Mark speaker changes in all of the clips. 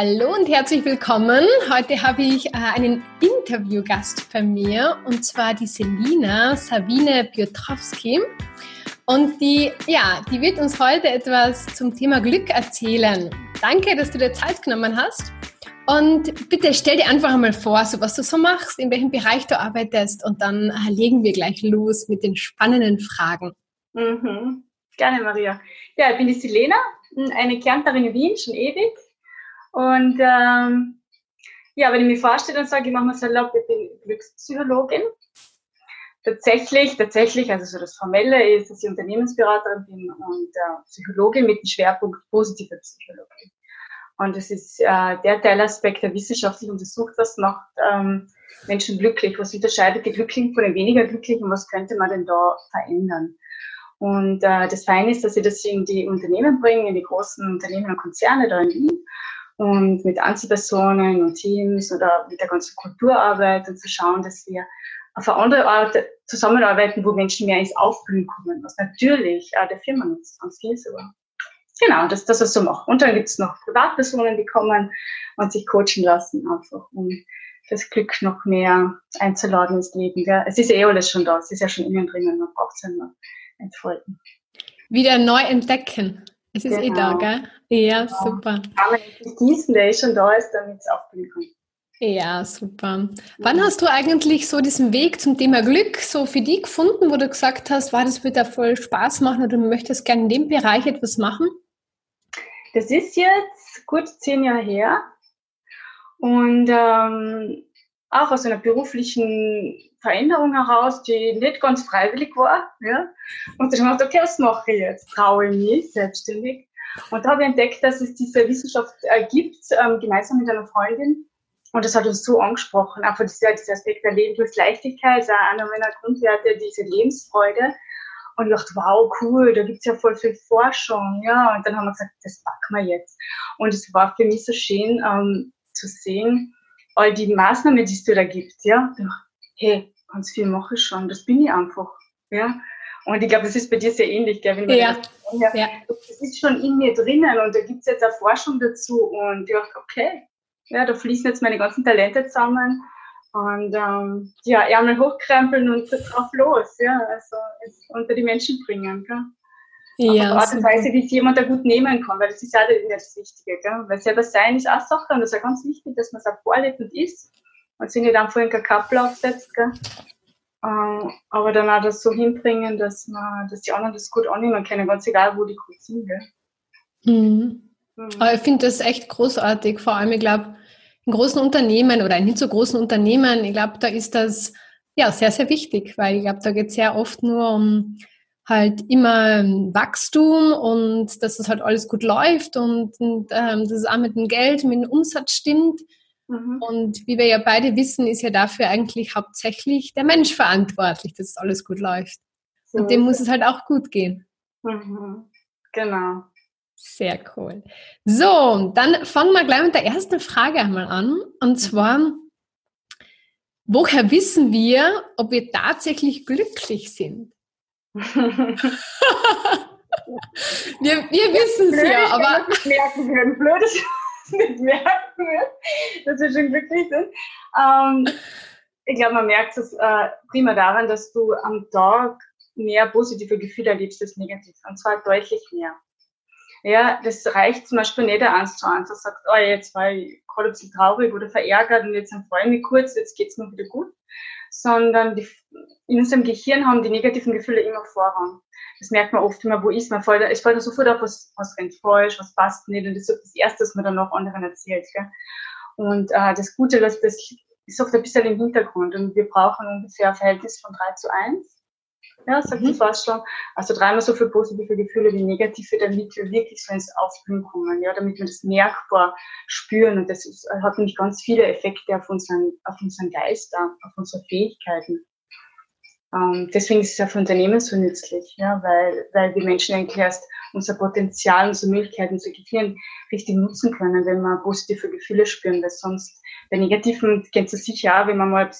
Speaker 1: Hallo und herzlich willkommen. Heute habe ich äh, einen Interviewgast bei mir und zwar die Selina Sabine Piotrowski. Und die, ja, die wird uns heute etwas zum Thema Glück erzählen. Danke, dass du dir Zeit genommen hast. Und bitte stell dir einfach einmal vor, so was du so machst, in welchem Bereich du arbeitest und dann äh, legen wir gleich los mit den spannenden Fragen.
Speaker 2: Mhm. Gerne, Maria. Ja, ich bin die Selena, eine Kärntnerin in Wien, schon ewig. Und ähm, ja, wenn ich mich vorstelle und sage, ich mache mir salopp, ich bin Glückspsychologin. Tatsächlich, tatsächlich, also so das Formelle ist, dass ich Unternehmensberaterin bin und äh, Psychologin mit dem Schwerpunkt positive Psychologie. Und es ist äh, der Teilaspekt, der wissenschaftlich untersucht, was macht ähm, Menschen glücklich, was unterscheidet die Glücklichen von den weniger Glücklichen, was könnte man denn da verändern. Und äh, das Feine ist, dass ich das in die Unternehmen bringe, in die großen Unternehmen und Konzerne da in Wien und mit Einzelpersonen und Teams oder mit der ganzen Kulturarbeit und zu schauen, dass wir auf eine andere Art zusammenarbeiten, wo Menschen mehr ins Aufblühen kommen, was natürlich auch der Firma nutzt, ganz viel sogar. Genau, das, das ist so mache. Und dann gibt es noch Privatpersonen, die kommen und sich coachen lassen, einfach um das Glück noch mehr einzuladen ins Leben. Gell? Es ist eh alles schon da, es ist ja schon innen drinnen, man braucht es ja nur entfalten.
Speaker 1: Wieder neu entdecken. Es ist genau. eh da, genau. gell? Ja, genau. super.
Speaker 2: Kann man nicht gießen, der eh schon da ist, damit es aufblühen kann.
Speaker 1: Ja, super. Wann hast du eigentlich so diesen Weg zum Thema Glück so für dich gefunden, wo du gesagt hast, war das wird da voll Spaß machen oder du möchtest gerne in dem Bereich etwas machen?
Speaker 2: Das ist jetzt gut zehn Jahre her und ähm, auch aus einer beruflichen Veränderung heraus, die nicht ganz freiwillig war. Ja? Und dann habe ich gedacht, okay, was mache ich jetzt? Traue ich mich selbstständig? Und da habe ich entdeckt, dass es diese Wissenschaft äh, gibt, ähm, gemeinsam mit einer Freundin. Und das hat uns so angesprochen, einfach dieser, dieser Aspekt der Lebensleichtigkeit, auch einer meiner Grundwerte, diese Lebensfreude. Und ich dachte, wow, cool, da gibt's ja voll viel Forschung. Ja, und dann haben wir gesagt, das packen wir jetzt. Und es war für mich so schön ähm, zu sehen, all die Maßnahmen, die es da gibt. Ja, hey, ganz viel mache ich schon, das bin ich einfach. Ja, und ich glaube, das ist bei dir sehr ähnlich, gell? Wenn ja. Das, ja. das ist schon in mir drinnen und da gibt's jetzt auch Forschung dazu und ich dachte, okay, ja, da fließen jetzt meine ganzen Talente zusammen und ähm, ja, Ärmel hochkrempeln und drauf los, ja, also unter die Menschen bringen, gell? Ja, Auf Art und Weise, wie es jemand da gut nehmen kann, weil das ist ja das Wichtige, gell? weil selber sein ist auch Sache und das ist ja ganz wichtig, dass man es auch vorlebt und ist und sich nicht einfach in einen Kappel aufsetzt, gell? Ähm, aber dann auch das so hinbringen, dass man, dass die anderen das gut annehmen können, ganz egal, wo die gut sind, gell?
Speaker 1: Mhm. Mhm. Aber ich finde das echt großartig, vor allem, ich glaube, in großen Unternehmen oder in nicht so großen Unternehmen, ich glaube, da ist das ja sehr, sehr wichtig, weil ich glaube, da geht es sehr oft nur um halt immer Wachstum und dass das halt alles gut läuft und, und ähm, dass es auch mit dem Geld, mit dem Umsatz stimmt. Mhm. Und wie wir ja beide wissen, ist ja dafür eigentlich hauptsächlich der Mensch verantwortlich, dass alles gut läuft. So. Und dem muss es halt auch gut gehen.
Speaker 2: Mhm. Genau.
Speaker 1: Sehr cool. So, dann fangen wir gleich mit der ersten Frage einmal an. Und mhm. zwar, woher wissen wir, ob wir tatsächlich glücklich sind? wir wir wissen es ja, aber.
Speaker 2: Merken. Blöd nicht merken dass wir schon glücklich sind. Ähm, ich glaube, man merkt es äh, prima daran, dass du am Tag mehr positive Gefühle erlebst als negativ. Und zwar deutlich mehr. Ja, das reicht zum Beispiel nicht eins zu eins. Das sagt, oh, jetzt war ich gerade ein bisschen traurig oder verärgert und jetzt freue ich mich kurz, jetzt geht's mir wieder gut. Sondern die, in unserem Gehirn haben die negativen Gefühle immer Vorrang. Das merkt man oft immer, wo ist man? Es fällt da sofort auf, was, was rennt falsch, was passt nicht. Und das ist das Erste, was man dann noch anderen erzählt. Gell? Und äh, das Gute, das, das ist oft ein bisschen im Hintergrund. Und wir brauchen ungefähr ein Verhältnis von 3 zu 1 ja, sagt mhm. die Forschung. Also dreimal so viele positive Gefühle wie negative, damit wir wirklich so ins Aufblühen kommen, ja, damit wir das merkbar spüren. Und das ist, hat nämlich ganz viele Effekte auf unseren, auf unseren Geist, auf unsere Fähigkeiten. Ähm, deswegen ist es ja für Unternehmen so nützlich, ja, weil, weil die Menschen eigentlich erst unser Potenzial, unsere Möglichkeiten, unser Gehirn richtig nutzen können, wenn wir positive Gefühle spüren, weil sonst bei negativen, kennst du sicher auch, wenn man mal,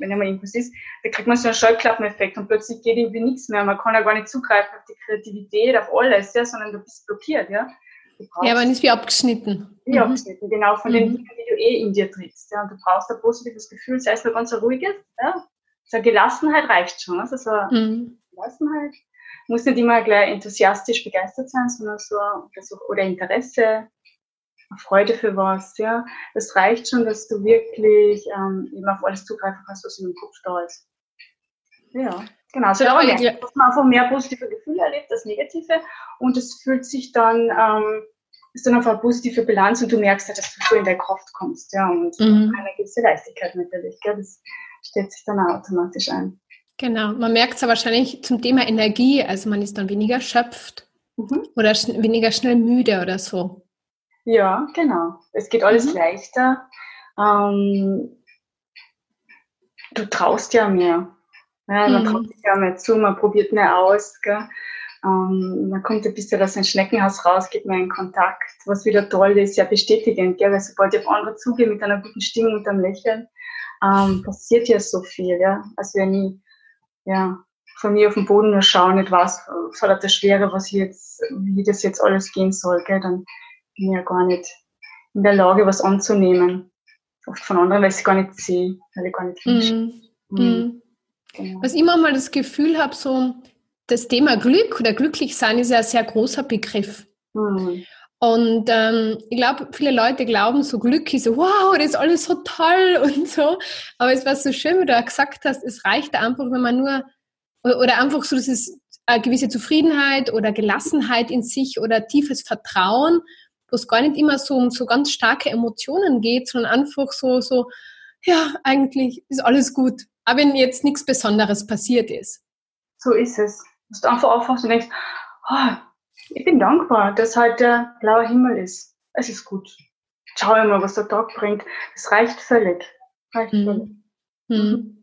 Speaker 2: wenn mal irgendwas ist, da kriegt man so einen Schallklappeneffekt und plötzlich geht irgendwie nichts mehr, man kann ja gar nicht zugreifen auf die Kreativität, auf alles, ja, sondern du bist blockiert, ja.
Speaker 1: Ja, man ist wie abgeschnitten.
Speaker 2: Wie mhm. abgeschnitten, genau, von mhm. den Dingen, die du eh in dir trägst. Ja. Und du brauchst ein positives Gefühl, sei es nur ganz ein ruhiges. Ja. So Gelassenheit reicht schon. Also so mhm. Gelassenheit. Muss nicht immer gleich enthusiastisch begeistert sein, sondern so Versuch oder Interesse, Freude für was. Ja. Das reicht schon, dass du wirklich ähm, eben auf alles zugreifen kannst, was in dem Kopf da ist. Ja. Genau, so ja, ja. dass man einfach mehr positive Gefühle erlebt als negative und es fühlt sich dann, ähm, ist dann einfach eine positive Bilanz und du merkst ja, dass du so in der Kraft kommst, ja, und mhm. eine gewisse Leichtigkeit natürlich, gell, das stellt sich dann auch automatisch ein.
Speaker 1: Genau, man merkt es ja wahrscheinlich zum Thema Energie, also man ist dann weniger erschöpft mhm. oder schn weniger schnell müde oder so.
Speaker 2: Ja, genau, es geht alles mhm. leichter, ähm, du traust ja mehr. Ja, man mhm. traut sich ja mehr zu, man probiert mehr aus. Gell? Ähm, man kommt ein bisschen aus dem Schneckenhaus raus, geht mehr in Kontakt, was wieder toll ist, ja bestätigend, gell? weil sobald ich auf andere zugehe mit einer guten Stimmung und einem Lächeln, ähm, passiert ja so viel, ja. als wenn ich ja, von mir auf den Boden nur schaue, nicht was, hat das Schwere, was jetzt, wie das jetzt alles gehen soll, gell? dann bin ich ja gar nicht in der Lage, was anzunehmen. Oft von anderen, weil ich sie gar nicht sehe, weil ich gar nicht hinschaue. Mhm.
Speaker 1: Mhm. Genau. Was ich immer mal das Gefühl habe, so das Thema Glück oder glücklich sein ist ja ein sehr großer Begriff. Mhm. Und ähm, ich glaube, viele Leute glauben, so Glück ist so, wow, das ist alles so toll und so. Aber es war so schön, wie du auch gesagt hast, es reicht einfach, wenn man nur, oder einfach so, das ist eine gewisse Zufriedenheit oder Gelassenheit in sich oder tiefes Vertrauen, wo es gar nicht immer so um so ganz starke Emotionen geht, sondern einfach so, so, ja, eigentlich ist alles gut auch wenn jetzt nichts Besonderes passiert ist.
Speaker 2: So ist es. Du einfach aufwachst und denkst, oh, ich bin dankbar, dass halt der blaue Himmel ist. Es ist gut. Schau mal, was der Tag bringt. Es reicht völlig. Reicht mhm. völlig.
Speaker 1: Mhm.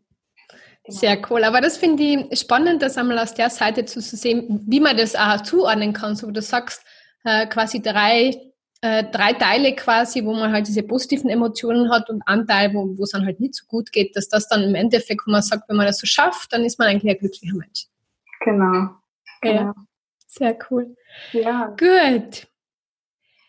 Speaker 1: Genau. Sehr cool. Aber das finde ich spannend, das einmal aus der Seite zu sehen, wie man das auch zuordnen kann. So wie du sagst, äh, quasi drei äh, drei Teile quasi, wo man halt diese positiven Emotionen hat und ein Teil, wo, es dann halt nicht so gut geht, dass das dann im Endeffekt, wo man sagt, wenn man das so schafft, dann ist man eigentlich ein glücklicher Mensch.
Speaker 2: Genau.
Speaker 1: Ja, genau. Sehr cool. Ja. Gut.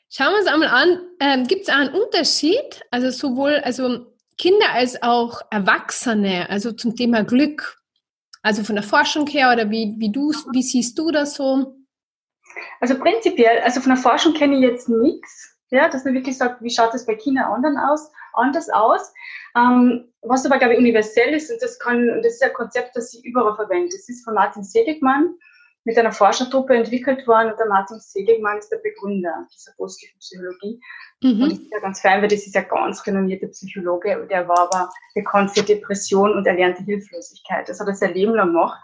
Speaker 1: Schauen wir uns einmal an, ähm, gibt es einen Unterschied, also sowohl also Kinder als auch Erwachsene, also zum Thema Glück, also von der Forschung her oder wie, wie, du, wie siehst du das so?
Speaker 2: Also prinzipiell, also von der Forschung kenne ich jetzt nichts, ja, dass man wirklich sagt, wie schaut das bei Kindern anderen aus, anders aus. Ähm, was aber, glaube ich, universell ist, und das, kann, das ist ein Konzept, das ich überall verwende. Das ist von Martin Seligmann mit einer Forschertruppe entwickelt worden und der Martin Seligmann ist der Begründer dieser positiven Psychologie. Mhm. Und ich bin ja ganz fein, weil das ist ja ganz renommierte Psychologe, der war aber bekannt für Depression und erlernte Hilflosigkeit. Das hat er sein Leben lang gemacht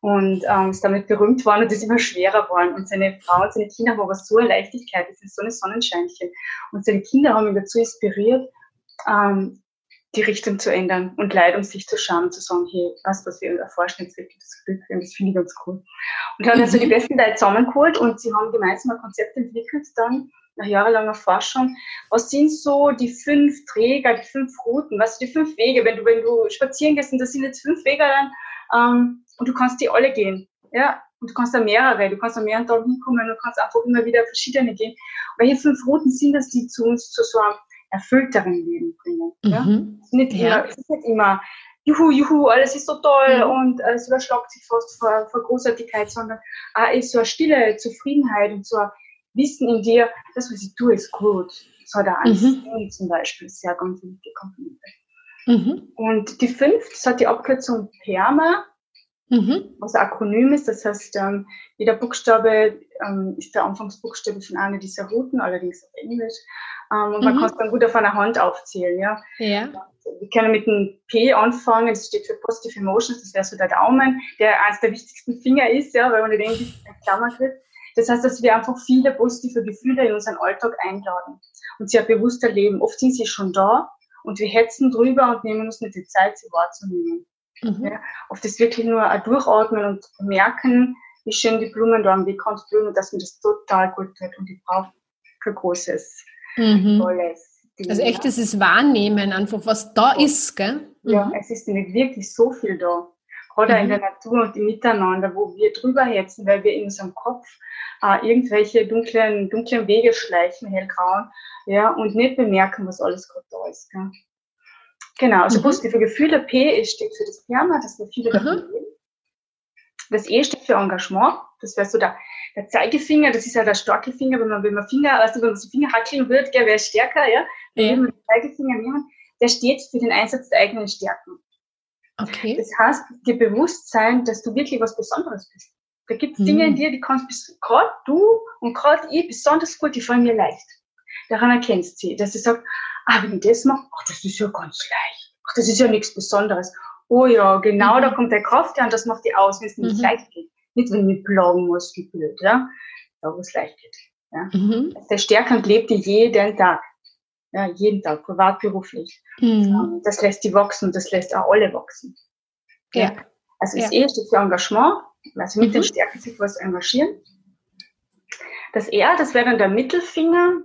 Speaker 2: und ähm, ist damit berühmt worden und ist immer schwerer geworden. Und seine Frau und seine Kinder haben aber so eine Leichtigkeit, das ist so eine Sonnenscheinchen. Und seine Kinder haben ihn dazu inspiriert, ähm, die Richtung zu ändern und Leid um sich zu schauen zu sagen, hey, was, was wir erforschen jetzt wirklich das Glück, und das finde ich ganz cool. Und er hat also die mhm. besten Leute zusammengeholt und sie haben gemeinsam ein Konzept entwickelt dann, nach jahrelanger Forschung. Was sind so die fünf Träger, die fünf Routen, was sind die fünf Wege, wenn du, wenn du spazieren gehst und das sind jetzt fünf Wege, dann ähm, und du kannst die alle gehen. Ja, und du kannst da mehrere, du kannst da mehreren Tagen hinkommen, du kannst einfach immer wieder verschiedene gehen. Welche fünf Routen sind das, die zu uns zu so einem erfüllteren Leben bringen? Ja? Mhm. Es, ist nicht ja. immer, es ist nicht immer, juhu, juhu, alles ist so toll mhm. und es überschlagt sich fast vor, vor Großartigkeit, sondern auch ist so eine stille Zufriedenheit und so ein Wissen in dir, das, was ich tue, ist gut. So hat er mhm. zum Beispiel sehr ganz wichtige Komponente. Mhm. Und die fünf, das hat die Abkürzung PERMA, mhm. was ein Akronym ist. Das heißt, ähm, jeder Buchstabe ähm, ist der Anfangsbuchstabe von einer dieser Routen, allerdings auf Englisch. Ähm, und man mhm. kann es dann gut auf einer Hand aufzählen. Ja? ja. Wir können mit dem P anfangen, das steht für Positive Emotions, das wäre so der Daumen, der eines der wichtigsten Finger ist, ja, weil man den wird. Das heißt, dass wir einfach viele positive Gefühle in unseren Alltag einladen und sehr bewusster leben. Oft sind sie schon da, und wir hetzen drüber und nehmen uns nicht die Zeit, sie wahrzunehmen. Mhm. Ja, oft ist wirklich nur ein Durchatmen und merken, wie schön die Blumen da am Weg blühen und dass mir das total gut tut und ich brauche kein großes, mhm. tolles.
Speaker 1: Ding, also echt, dieses Wahrnehmen einfach, was da ist, gell?
Speaker 2: Mhm. Ja, es ist nicht wirklich so viel da. Oder mhm. in der Natur und im Miteinander, wo wir drüber hetzen, weil wir in unserem Kopf äh, irgendwelche dunklen, dunklen Wege schleichen, hellgrauen, ja, und nicht bemerken, was alles gerade da ist. Gell? Genau, also mhm. positive Gefühle. P steht für das Perma, dass wir viele davon mhm. Das E steht für Engagement. Das wäre so der, der Zeigefinger, das ist ja der starke Finger, wenn man, wenn man Finger, also wenn man so Finger hackeln würde, wäre stärker, ja. ja. Wenn wir den Zeigefinger nehmen, der steht für den Einsatz der eigenen Stärken. Okay. Das heißt, dir bewusst sein, dass du wirklich was Besonderes bist. Da gibt es Dinge in mhm. dir, die kannst gerade du und gerade ich besonders gut, die fallen mir leicht. Daran erkennst du sie, dass sie sagt, ah, wenn ich das mache, ach, das ist ja ganz leicht. Ach, das ist ja nichts Besonderes. Oh ja, genau, mhm. da kommt der Kraft her und das macht die aus, wenn es nicht mhm. leicht geht. Nicht, wenn ich plagen muss, wie blöd, ja. Da, wo es leicht geht. Ja. Mhm. Der Stärkend lebt die jeden Tag. Ja, jeden Tag, privat, beruflich. Mhm. Das lässt die wachsen, das lässt auch alle wachsen. Ja. ja. Also das ja. E steht für Engagement, also mit mhm. den Stärken sich was engagieren. Das R, das wäre dann der Mittelfinger,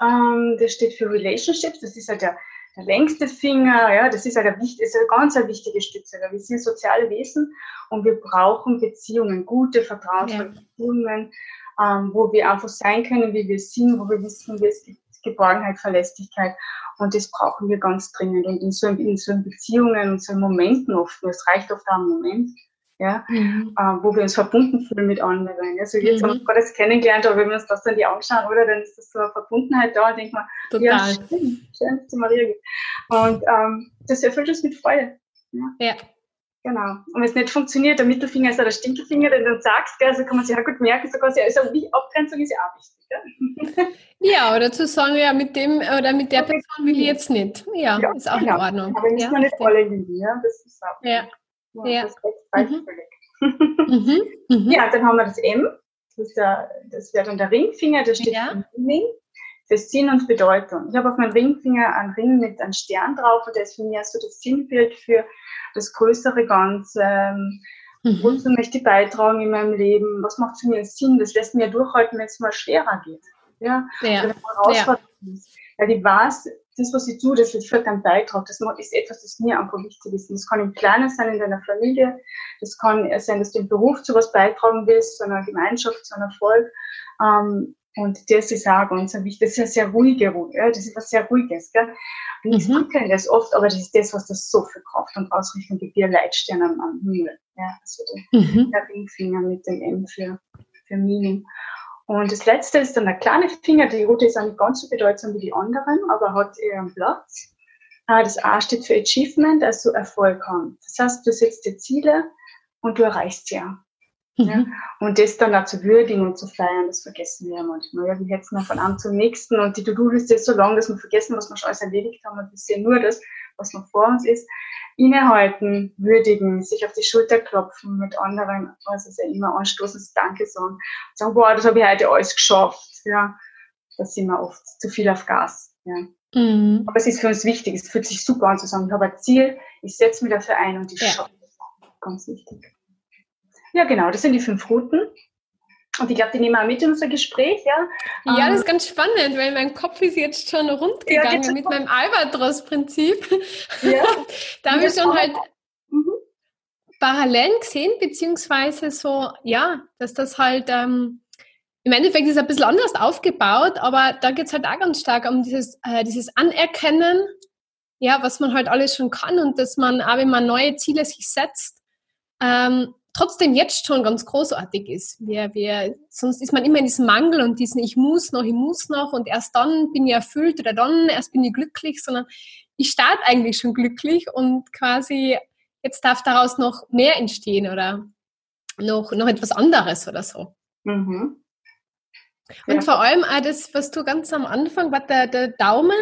Speaker 2: ähm, das steht für Relationships, das ist halt der, der längste Finger, ja, das ist halt ein, ist eine ganz eine wichtige Stütze, wir sind soziale Wesen und wir brauchen Beziehungen, gute, vertrauensvolle ja. Beziehungen, ähm, wo wir einfach sein können, wie wir sind, wo wir wissen, wie es gibt Geborgenheit, Verlässlichkeit und das brauchen wir ganz dringend und in so, in so Beziehungen und so Momenten oft, es reicht oft auch ein Moment, ja, mhm. äh, wo wir uns verbunden fühlen mit anderen. Also jetzt mhm. haben wir gerade das kennengelernt, aber wenn wir uns das dann die anschauen, oder, dann ist das so eine Verbundenheit da und denkt man, Total. ja, schön, schön, dass du Maria gibt. Und ähm, das erfüllt uns mit Freude. Ja. ja. Genau. Und wenn es nicht funktioniert, der Mittelfinger ist ja der Stinkelfinger, den du sagst, gell, also kann man sich auch gut merken, so quasi, also wie Abgrenzung ist ja auch wichtig. Gell?
Speaker 1: Ja, oder zu sagen, ja, mit dem oder mit der Person will ich jetzt nicht. Ja, ja ist auch genau. in Ordnung.
Speaker 2: Aber nicht
Speaker 1: ja,
Speaker 2: nicht alle Linie, ja, das ist auch. Ja. Ja. ja. Das mhm. mhm. Mhm. Ja, dann haben wir das M, das, ist der, das wäre dann der Ringfinger, der steht ja. für Meaning, für Sinn und Bedeutung. Ich habe auf meinem Ringfinger einen Ring mit einem Stern drauf und der ist für mich so das Sinnbild für das größere Ganze. Ähm, mhm. Wozu möchte ich beitragen in meinem Leben? Was macht für mich Sinn? Das lässt mir durchhalten, wenn es mal schwerer geht. Ja, ja. ja. Weil ich weiß, das, was ich tue, das führt einen Beitrag. Das ist etwas, das mir einfach wichtig ist. das kann im Kleinen sein, in deiner Familie. Das kann sein, dass du im Beruf zu was beitragen willst, zu einer Gemeinschaft, zu einem Erfolg. Ähm, und das ist auch ganz wichtig. Das ist ja sehr ruhige Ruhe. Das ist was sehr Ruhiges. Gell? Und ich mhm. das oft, aber das ist das, was das so viel Kraft und Ausrichtung gibt, ein Leitstern am, am Himmel. Ja? Also der, mhm. der Ringfinger mit dem M für, für Meaning. Und das letzte ist dann der kleine Finger. Die rote ist nicht ganz so bedeutsam wie die anderen, aber hat ihren Platz. Ah, das A steht für Achievement, also Erfolg haben. Das heißt, du setzt dir Ziele und du erreichst sie ja. Mhm. ja. Und das dann auch zu würdigen und zu feiern, das vergessen wir ja manchmal. Ja, wir hetzen von einem zum nächsten und die To-Do-Liste ist so lang, dass wir vergessen, was wir schon alles erledigt haben und wir sehen nur das, was noch vor uns ist. Innehalten, würdigen, sich auf die Schulter klopfen mit anderen, also ja immer anstoßendes Danke sagen. Sagen, boah, das habe ich heute alles geschafft. Ja, da sind wir oft zu viel auf Gas. Ja. Mhm. Aber es ist für uns wichtig, es fühlt sich super an zu sagen, ich habe ein Ziel, ich setze mich dafür ein und ich ja. schaffe es. Ganz wichtig. Ja, genau, das sind die fünf Routen. Und ich glaube, die nehmen wir auch mit in unser Gespräch, ja.
Speaker 1: Ja, das ist ähm, ganz spannend, weil mein Kopf ist jetzt schon rund gegangen ja, mit meinem Albatros-Prinzip. Ja. da habe ich schon halt mhm. Parallelen gesehen, beziehungsweise so, ja, dass das halt ähm, im Endeffekt ist ein bisschen anders aufgebaut, aber da geht es halt auch ganz stark um dieses, äh, dieses Anerkennen, ja, was man halt alles schon kann und dass man, auch wenn man neue Ziele sich setzt, ähm, trotzdem jetzt schon ganz großartig ist. Wir, wir, sonst ist man immer in diesem Mangel und diesen Ich muss noch, ich muss noch und erst dann bin ich erfüllt oder dann erst bin ich glücklich, sondern ich starte eigentlich schon glücklich und quasi jetzt darf daraus noch mehr entstehen oder noch, noch etwas anderes oder so. Mhm. Und ja. vor allem auch das, was du ganz am Anfang, war der, der Daumen.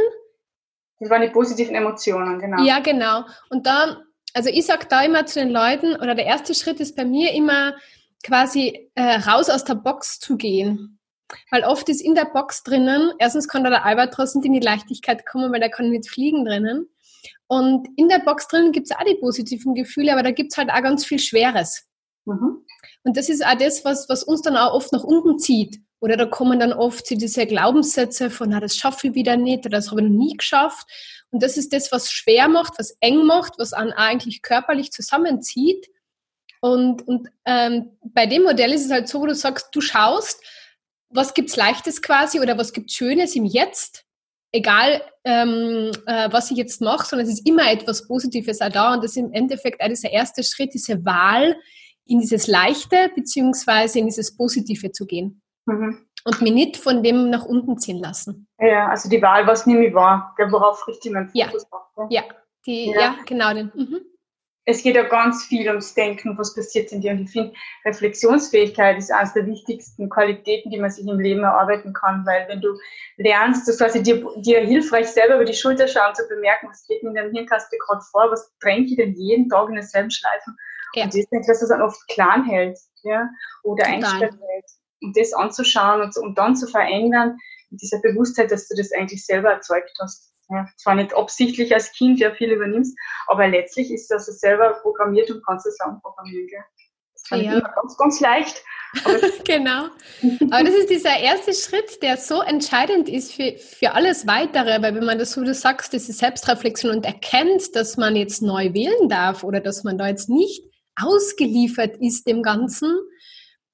Speaker 2: Das waren die positiven Emotionen, genau.
Speaker 1: Ja, genau. Und da also ich sage da immer zu den Leuten, oder der erste Schritt ist bei mir immer quasi äh, raus aus der Box zu gehen. Weil oft ist in der Box drinnen, erstens kann da der Albatros nicht in die Leichtigkeit kommen, weil der kann nicht fliegen drinnen. Und in der Box drinnen gibt es auch die positiven Gefühle, aber da gibt es halt auch ganz viel Schweres. Mhm. Und das ist auch das, was, was uns dann auch oft nach unten zieht. Oder da kommen dann oft diese Glaubenssätze von, na, das schaffe ich wieder nicht oder das habe ich noch nie geschafft. Und das ist das, was schwer macht, was eng macht, was einen eigentlich körperlich zusammenzieht. Und, und ähm, bei dem Modell ist es halt so, wo du sagst, du schaust, was gibt's Leichtes quasi oder was gibt's Schönes im Jetzt, egal ähm, äh, was ich jetzt mache, sondern es ist immer etwas Positives auch da und das ist im Endeffekt auch dieser erste Schritt, diese Wahl in dieses Leichte beziehungsweise in dieses Positive zu gehen. Mhm. Und mich nicht von dem nach unten ziehen lassen.
Speaker 2: Ja, also die Wahl, was nehme ich wahr, worauf richte ich meinen
Speaker 1: Fokus ja. Ja, die, ja. ja, genau. Den. Mhm
Speaker 2: es geht ja ganz viel ums Denken, was passiert in dir. Und ich finde, Reflexionsfähigkeit ist eines der wichtigsten Qualitäten, die man sich im Leben erarbeiten kann, weil wenn du lernst, das quasi dir, dir hilfreich selber über die Schulter schauen, zu bemerken, was geht in deinem Hirnkasten gerade vor, was drängt ich denn jeden Tag in derselben Schleifen. Ja. Und das ist etwas, was dann oft klein hält, ja, oder eingestellt hält. Und das anzuschauen und, und dann zu verändern, mit dieser Bewusstheit, dass du das eigentlich selber erzeugt hast ja, zwar nicht absichtlich als Kind ja viel übernimmst, aber letztlich ist das selber programmiert und kannst es auch programmieren. Gell? Das fand ja. ganz, ganz leicht.
Speaker 1: genau. Aber das ist dieser erste Schritt, der so entscheidend ist für, für alles Weitere, weil wenn man das so du sagst, diese Selbstreflexion und erkennt, dass man jetzt neu wählen darf oder dass man da jetzt nicht ausgeliefert ist dem Ganzen,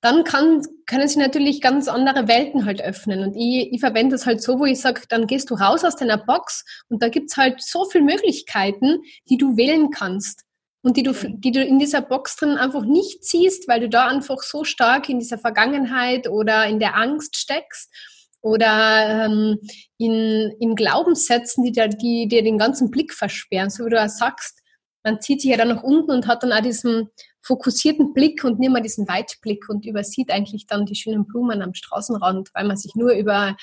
Speaker 1: dann kann, können sich natürlich ganz andere Welten halt öffnen. Und ich, ich verwende das halt so, wo ich sage, dann gehst du raus aus deiner Box und da gibt's halt so viele Möglichkeiten, die du wählen kannst. Und die du, die du in dieser Box drin einfach nicht siehst, weil du da einfach so stark in dieser Vergangenheit oder in der Angst steckst oder ähm, in, in Glaubenssätzen, die dir, die dir den ganzen Blick versperren. So wie du auch sagst, man zieht sich ja dann nach unten und hat dann auch diesen, fokussierten Blick und nicht mehr diesen Weitblick und übersieht eigentlich dann die schönen Blumen am Straßenrand, weil man sich nur über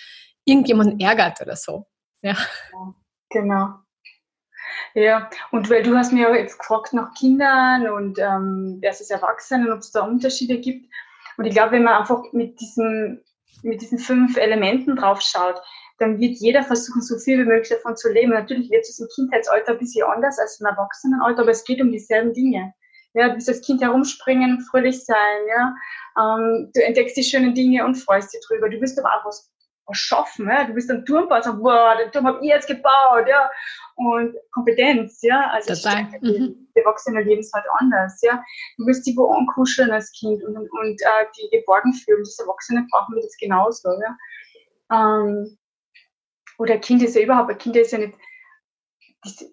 Speaker 1: irgendjemanden ärgert oder so. Ja.
Speaker 2: Genau. Ja, und weil du hast mir jetzt gefragt nach Kindern und ähm, versus Erwachsenen, ob es da Unterschiede gibt. Und ich glaube, wenn man einfach mit diesen, mit diesen fünf Elementen drauf schaut, dann wird jeder versuchen, so viel wie möglich davon zu leben. Natürlich wird es im Kindheitsalter ein bisschen anders als im Erwachsenenalter, aber es geht um dieselben Dinge ja, du bist als Kind herumspringen, fröhlich sein, ja, ähm, du entdeckst die schönen Dinge und freust dich drüber. Du willst aber auch was, was schaffen, ja, du bist ein Turmbauer, so, boah, den Turm habe ich jetzt gebaut, ja, und Kompetenz, ja, also mhm. die Erwachsene leben es halt anders, ja. Du willst dich wo ankuscheln als Kind und, und, und äh, die geborgen fühlen. Das Erwachsene brauchen wir das genauso, ja. Ähm, oder Kind ist ja überhaupt, ein Kind ist ja nicht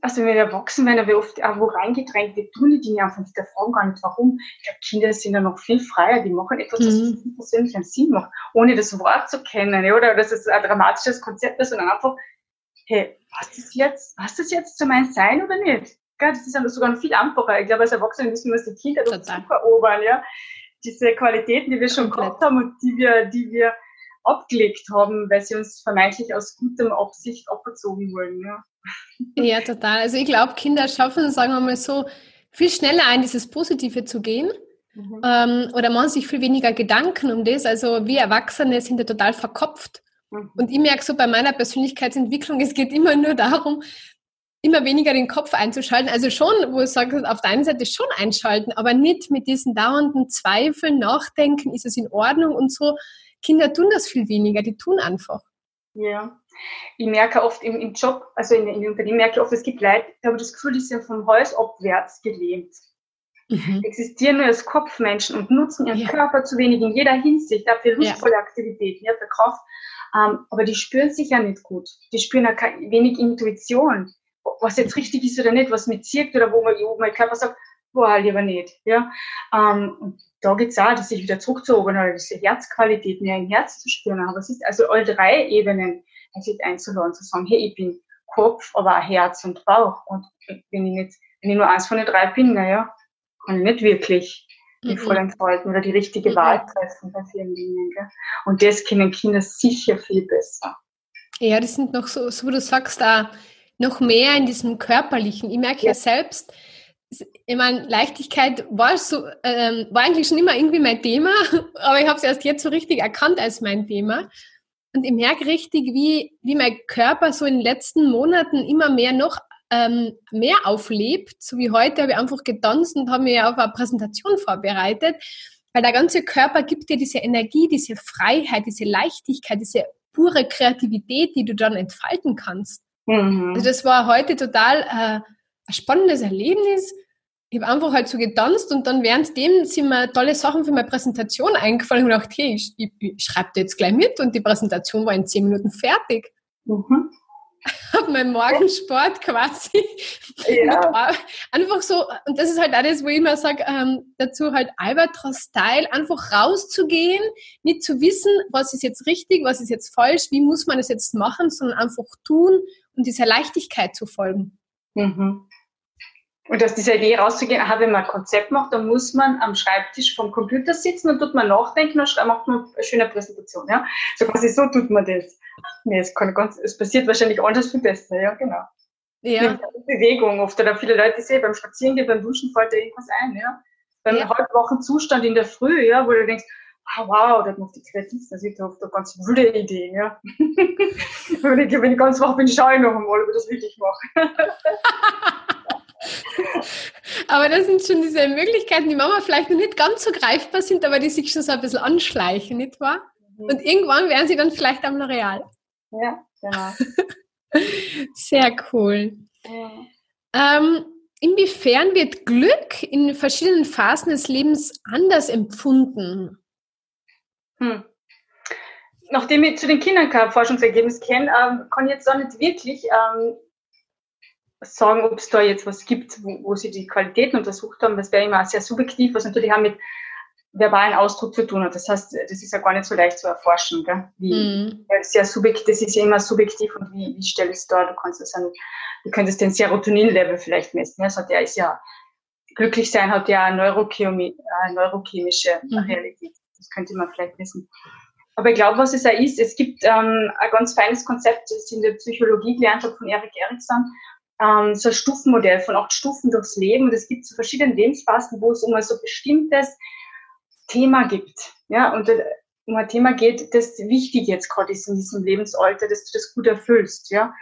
Speaker 2: also wenn wir erwachsen werden, wir oft auch wo reingedrängt, wir tun die Dinge einfach nicht, fragen gar nicht, warum. Ich glaube, Kinder sind ja noch viel freier, die machen etwas, das mhm. persönlich einen Sinn macht, ohne das Wort zu kennen, oder dass es ein dramatisches Konzept ist, sondern einfach, hey, was das jetzt, was das jetzt zu mein Sein oder nicht? das ist sogar noch viel einfacher. Ich glaube, als Erwachsene müssen wir uns die Kinder doch erobern, ja. Diese Qualitäten, die wir schon gehabt haben und die wir, die wir abgelegt haben, weil sie uns vermeintlich aus gutem Absicht abgezogen wurden, ja.
Speaker 1: Ja, total. Also ich glaube, Kinder schaffen, sagen wir mal so, viel schneller ein, dieses Positive zu gehen. Mhm. Ähm, oder machen sich viel weniger Gedanken um das. Also wir Erwachsene sind ja total verkopft. Mhm. Und ich merke so bei meiner Persönlichkeitsentwicklung, es geht immer nur darum, immer weniger den Kopf einzuschalten. Also schon, wo ich sage, auf der einen Seite schon einschalten, aber nicht mit diesen dauernden Zweifeln, Nachdenken, ist es in Ordnung und so. Kinder tun das viel weniger, die tun einfach.
Speaker 2: Ja, ich merke oft im, im Job, also in, in Unternehmen merke ich oft, es gibt Leute, die haben das Gefühl, die sind vom Hals abwärts gelähmt. Mhm. Existieren nur als Kopfmenschen und nutzen ihren ja. Körper zu wenig in jeder Hinsicht, dafür lustvolle ja. Aktivitäten, ja, für Kraft. Ähm, aber die spüren sich ja nicht gut. Die spüren ja wenig Intuition, was jetzt richtig ist oder nicht, was mit zirkt oder wo, man, wo mein Körper sagt, boah, lieber nicht. Ja? Ähm, da geht's auch, dass ich wieder zurückzogen oder diese Herzqualität mehr im Herz zu spüren. Aber es ist also alle drei Ebenen eigentlich einzuladen, zu sagen, hey, ich bin Kopf, aber auch Herz und Bauch. Und wenn ich nicht, wenn ich nur eins von den drei bin, naja, kann ich nicht wirklich mich mhm. voll entfalten oder die richtige mhm. Wahl treffen bei vielen Dingen. Gell? Und das kennen Kinder sicher viel besser.
Speaker 1: Ja, die sind noch so, so wie du sagst, da noch mehr in diesem Körperlichen. Ich merke ja, ja selbst, ich meine, Leichtigkeit war, so, ähm, war eigentlich schon immer irgendwie mein Thema, aber ich habe es erst jetzt so richtig erkannt als mein Thema. Und ich merke richtig, wie, wie mein Körper so in den letzten Monaten immer mehr noch ähm, mehr auflebt. So wie heute habe ich einfach getanzt und habe mich auf eine Präsentation vorbereitet, weil der ganze Körper gibt dir diese Energie, diese Freiheit, diese Leichtigkeit, diese pure Kreativität, die du dann entfalten kannst. Mhm. Also das war heute total äh, ein spannendes Erlebnis ich habe einfach halt so getanzt und dann währenddem sind mir tolle Sachen für meine Präsentation eingefallen und gedacht, hey, ich, ich, ich schreibe jetzt gleich mit und die Präsentation war in zehn Minuten fertig. Mhm. Habe meinen Morgensport quasi. Ja. einfach so, und das ist halt das, wo ich immer sage, ähm, dazu halt Albatros-Style, einfach rauszugehen, nicht zu wissen, was ist jetzt richtig, was ist jetzt falsch, wie muss man es jetzt machen, sondern einfach tun und dieser Leichtigkeit zu folgen. Mhm.
Speaker 2: Und aus dieser Idee rauszugehen, aha, wenn man ein Konzept macht, dann muss man am Schreibtisch vom Computer sitzen und tut man nachdenken und macht man eine schöne Präsentation. Ja? So quasi so tut man das. Nee, es, kann ganz, es passiert wahrscheinlich anders viel besser, ja, genau. Ja. Bewegung oft. Oder viele Leute sehen beim Spazierengehen, beim Duschen fällt da irgendwas ein, ja. Beim ja. halbwachen Zustand in der Früh, ja, wo du denkst, ah, wow, das macht die Kreativsten, das ist eine ganz wilde Idee, ja. wenn, ich, wenn ich ganz wach bin, schaue ich noch einmal, ob ich das wirklich mache.
Speaker 1: aber das sind schon diese Möglichkeiten, die manchmal vielleicht noch nicht ganz so greifbar sind, aber die sich schon so ein bisschen anschleichen, nicht wahr? Mhm. Und irgendwann werden sie dann vielleicht einmal real.
Speaker 2: Ja, genau.
Speaker 1: Sehr cool. Ja. Ähm, inwiefern wird Glück in verschiedenen Phasen des Lebens anders empfunden?
Speaker 2: Hm. Nachdem ich zu den Kindern kein Forschungsergebnis kenne, ähm, kann ich jetzt auch nicht wirklich ähm, sagen, ob es da jetzt was gibt, wo, wo, sie die Qualitäten untersucht haben. Das wäre immer sehr subjektiv, was natürlich auch mit verbalen Ausdruck zu tun hat. Das heißt, das ist ja gar nicht so leicht zu erforschen. Gell? Wie, mhm. sehr subjektiv, das ist ja immer subjektiv und wie, wie stelle ich es da? Du kannst es an, du könntest den Serotonin-Level vielleicht messen. Das hat ja, ist ja, glücklich sein hat ja eine Neurochemie, äh, neurochemische mhm. Realität. Das könnte man vielleicht wissen. Aber ich glaube, was es auch ist, es gibt ähm, ein ganz feines Konzept, das ich in der Psychologie gelernt habe von Erik Erikson, ähm, so ein Stufenmodell von acht Stufen durchs Leben. Und es gibt so verschiedene Lebensphasen, wo es um ein so bestimmtes Thema gibt. Ja, und äh, um ein Thema geht, das wichtig jetzt gerade ist in diesem Lebensalter, dass du das gut erfüllst. Ja.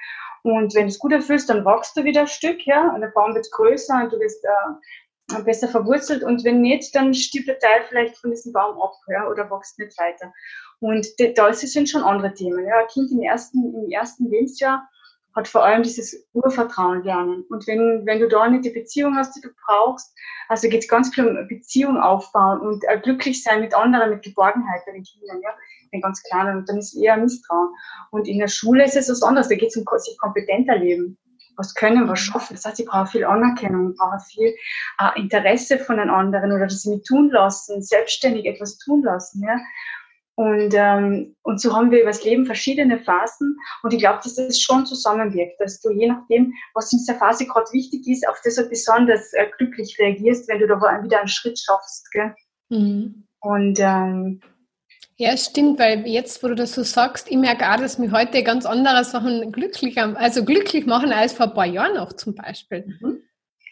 Speaker 2: Und wenn du es gut erfüllst, dann wachst du wieder ein Stück, ja, und der Baum wird größer und du wirst äh, besser verwurzelt. Und wenn nicht, dann stirbt der Teil vielleicht von diesem Baum ab, ja, oder wächst nicht weiter. Und da sind schon andere Themen. Ja. Ein Kind im ersten, im ersten Lebensjahr hat vor allem dieses Urvertrauen lernen. Und wenn, wenn du da nicht die Beziehung hast, die du brauchst, also geht es ganz viel um Beziehung aufbauen und äh, glücklich sein mit anderen, mit Geborgenheit bei den Kindern, ja, den ganz Kleinen. Und dann ist eher Misstrauen. Und in der Schule ist es was anderes, da geht es um sich kompetenter leben. Was können, was schaffen. Das heißt, ich brauche viel Anerkennung, ich brauche viel äh, Interesse von den anderen oder dass sie mich tun lassen, selbstständig etwas tun lassen. Ja. Und, ähm, und so haben wir über das Leben verschiedene Phasen. Und ich glaube, dass das schon zusammenwirkt, dass du je nachdem, was in dieser Phase gerade wichtig ist, auf das du besonders äh, glücklich reagierst, wenn du da wieder einen Schritt schaffst. Gell? Mhm. Und ähm,
Speaker 1: ja, stimmt, weil jetzt, wo du das so sagst, ich merke auch, dass mich heute ganz andere Sachen glücklich, also glücklich machen als vor ein paar Jahren noch zum Beispiel. Mhm. Genau.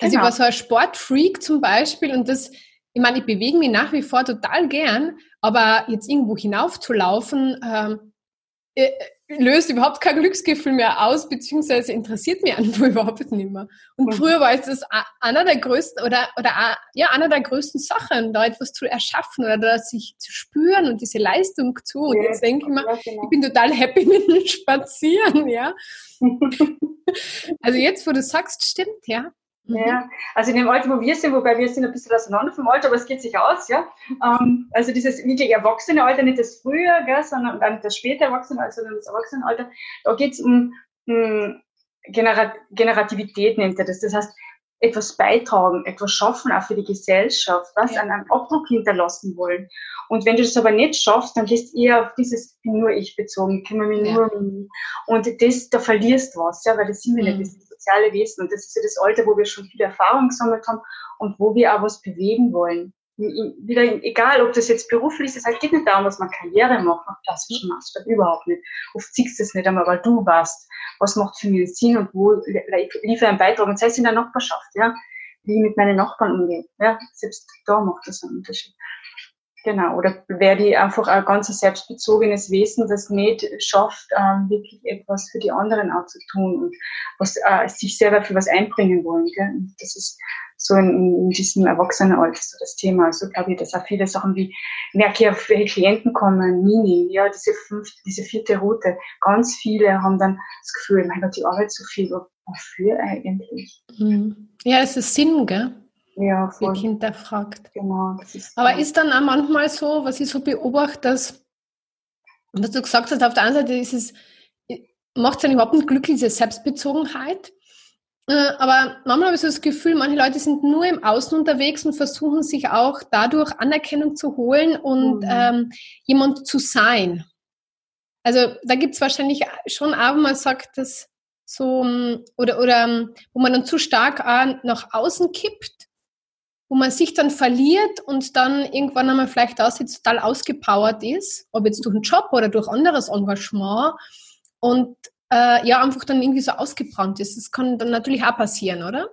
Speaker 1: Also ich genau. war so ein Sportfreak zum Beispiel und das, ich meine, ich bewege mich nach wie vor total gern, aber jetzt irgendwo hinaufzulaufen, ähm, äh, löst überhaupt kein Glücksgefühl mehr aus, beziehungsweise interessiert mich einfach überhaupt nicht mehr. Und früher war es das einer der größten oder, oder ja, einer der größten Sachen, da etwas zu erschaffen oder da sich zu spüren und diese Leistung zu. Und jetzt denke ich mir, genau. ich bin total happy mit dem Spazieren, ja. also jetzt, wo du sagst, stimmt, ja.
Speaker 2: Ja, mhm. also in dem Alter, wo wir sind, wobei wir sind ein bisschen auseinander vom Alter, aber es geht sich aus, ja. Ähm, also dieses wirklich erwachsene Alter, nicht das frühe, gell, sondern dann das späte Erwachsene, sondern das Erwachsenenalter. Da geht es um, um Genera Generativität, nennt er das. Das heißt, etwas beitragen, etwas schaffen, auch für die Gesellschaft, was ja. an einem Abdruck hinterlassen wollen. Und wenn du das aber nicht schaffst, dann gehst du eher auf dieses nur ich bezogen, kümmere mich ja. nur um mich. Und das, da verlierst du was, ja, weil das sind wir mhm. nicht, soziale Wesen. Und das ist ja das Alter, wo wir schon viel Erfahrung gesammelt haben und wo wir auch was bewegen wollen. Wieder, egal, ob das jetzt beruflich ist, es geht nicht darum, dass man Karriere macht nach klassischen Maßstab, überhaupt nicht. Oft siehst du es nicht einmal, weil du weißt, was macht für mich Sinn und wo liefere einen Beitrag. Und sei es in der Nachbarschaft, ja, wie ich mit meinen Nachbarn umgehe. Ja, selbst da macht das einen Unterschied. Genau, oder wäre die einfach ein ganz selbstbezogenes Wesen, das nicht schafft, ähm, wirklich etwas für die anderen auch zu tun und was, äh, sich selber für was einbringen wollen. Gell? Und das ist so in, in diesem Erwachsenenalter so das Thema. Also glaube ich, dass auch viele Sachen wie, merke ich, auf welche Klienten kommen, Mini, ja, diese fünf, diese vierte Route. Ganz viele haben dann das Gefühl, mein Gott, die Arbeit so viel, wofür eigentlich?
Speaker 1: Mhm. Ja, es ist Sinn, gell? Ja, voll. Ihr Kind erfragt. Genau. Ist Aber ist dann auch manchmal so, was ich so beobachte, dass, was du gesagt hast, auf der einen Seite ist es, macht es dann überhaupt nicht glücklich, diese Selbstbezogenheit. Äh, aber manchmal habe ich so das Gefühl, manche Leute sind nur im Außen unterwegs und versuchen sich auch dadurch Anerkennung zu holen und mhm. ähm, jemand zu sein. Also da gibt es wahrscheinlich schon auch, wo man sagt, dass so, ähm, oder, oder wo man dann zu stark nach außen kippt, wo man sich dann verliert und dann irgendwann einmal vielleicht sitzt, total ausgepowert ist, ob jetzt durch einen Job oder durch anderes Engagement und äh, ja, einfach dann irgendwie so ausgebrannt ist. Das kann dann natürlich auch passieren, oder?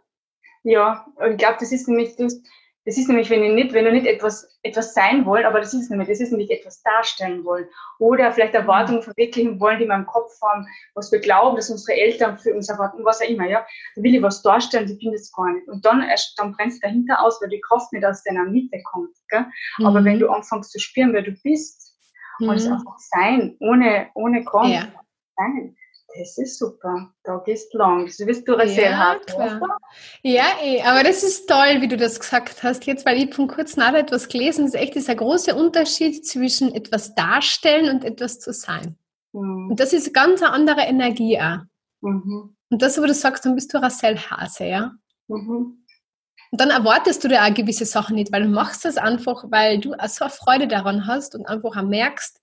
Speaker 2: Ja, ich glaube, das ist nämlich, das, das ist nämlich, wenn ich nicht, wenn du nicht etwas, etwas sein wollen, aber das ist nämlich, das ist nämlich etwas darstellen wollen. Oder vielleicht Erwartungen verwirklichen wollen, die wir im Kopf haben, was wir glauben, dass unsere Eltern für uns erwarten, was auch immer, ja. Da will ich was darstellen, die findet es gar nicht. Und dann, erst, dann brennst du dahinter aus, weil die Kraft nicht aus deiner Mitte kommt, gell? Mhm. Aber wenn du anfängst zu spüren, wer du bist, mhm. und es einfach sein, ohne, ohne Kampf, ja. sein, das ist super. Da gehst du lang. Du bist du ja,
Speaker 1: Ja, eh, aber das ist toll, wie du das gesagt hast jetzt, weil ich von kurz nach etwas gelesen Das ist echt dieser große Unterschied zwischen etwas darstellen und etwas zu sein. Mhm. Und das ist ganz eine andere Energie auch. Mhm. Und das, wo du sagst, dann bist du Rassel Hase, ja? Mhm. Und dann erwartest du dir auch gewisse Sachen nicht, weil du machst das einfach, weil du so Freude daran hast und einfach auch merkst,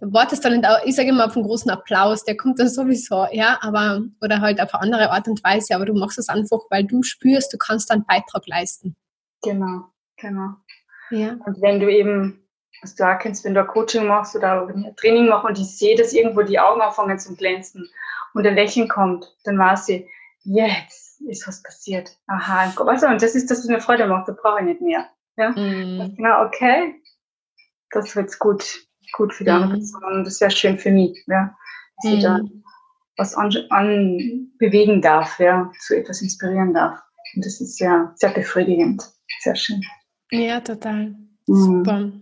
Speaker 1: wartest dann, ich sage immer auf einen großen Applaus, der kommt dann sowieso, ja, aber, oder halt auf eine andere Art und Weise, aber du machst es einfach, weil du spürst, du kannst einen Beitrag leisten.
Speaker 2: Genau, genau. Ja. Und wenn du eben, was du auch kennst, wenn du ein Coaching machst oder ein Training machst und ich sehe, dass irgendwo die Augen anfangen zu glänzen und ein Lächeln kommt, dann weiß ich, jetzt ist was passiert. Aha, also, und das ist das, was mir Freude macht, da brauche ich nicht mehr. Ja? Mm. Genau, okay, das wird's gut gut für die andere mhm. Person und das wäre schön für mich, ja, dass ich da mhm. was an, an darf, ja, zu etwas inspirieren darf. Und das ist ja sehr befriedigend, sehr schön.
Speaker 1: Ja, total. Mhm. Super.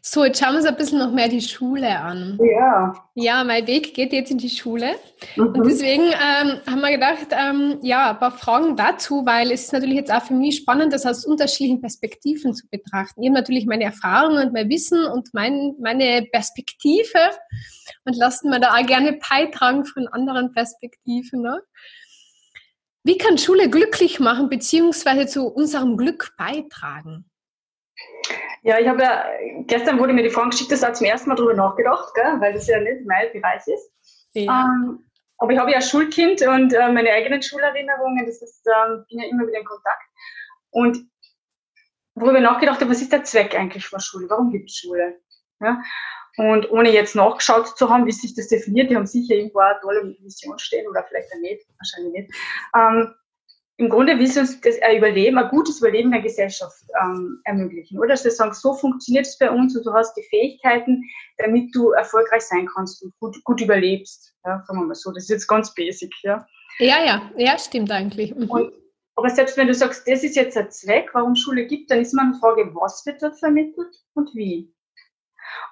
Speaker 1: So, jetzt schauen wir uns ein bisschen noch mehr die Schule an.
Speaker 2: Ja.
Speaker 1: Ja, mein Weg geht jetzt in die Schule. Mhm. Und deswegen ähm, haben wir gedacht, ähm, ja, ein paar Fragen dazu, weil es ist natürlich jetzt auch für mich spannend, das aus unterschiedlichen Perspektiven zu betrachten. Ich habe natürlich meine Erfahrungen und mein Wissen und mein, meine Perspektive und lassen wir da auch gerne beitragen von anderen Perspektiven. Ne? Wie kann Schule glücklich machen, beziehungsweise zu unserem Glück beitragen?
Speaker 2: Ja, ich habe ja, gestern wurde mir die Frage geschickt, das hat zum ersten Mal darüber nachgedacht, gell, weil das ja nicht mein Bereich ist. Ja. Ähm, aber ich habe ja Schulkind und äh, meine eigenen Schulerinnerungen, das ist, ähm, bin ja immer wieder in Kontakt. Und worüber ich nachgedacht habe, was ist der Zweck eigentlich von Schule? Warum gibt es Schule? Ja? Und ohne jetzt nachgeschaut zu haben, wie sich das definiert, die haben sicher irgendwo eine tolle Mission stehen oder vielleicht auch nicht, wahrscheinlich nicht. Ähm, im Grunde will sie uns das Überleben, ein gutes Überleben der Gesellschaft ähm, ermöglichen. Oder sie sagen, so funktioniert es bei uns und du hast die Fähigkeiten, damit du erfolgreich sein kannst und gut, gut überlebst. Ja, sagen wir mal so. Das ist jetzt ganz basic. Ja,
Speaker 1: ja, ja, ja stimmt eigentlich. Mhm.
Speaker 2: Und, aber selbst wenn du sagst, das ist jetzt ein Zweck, warum Schule gibt, dann ist immer eine Frage, was wird dort vermittelt und wie.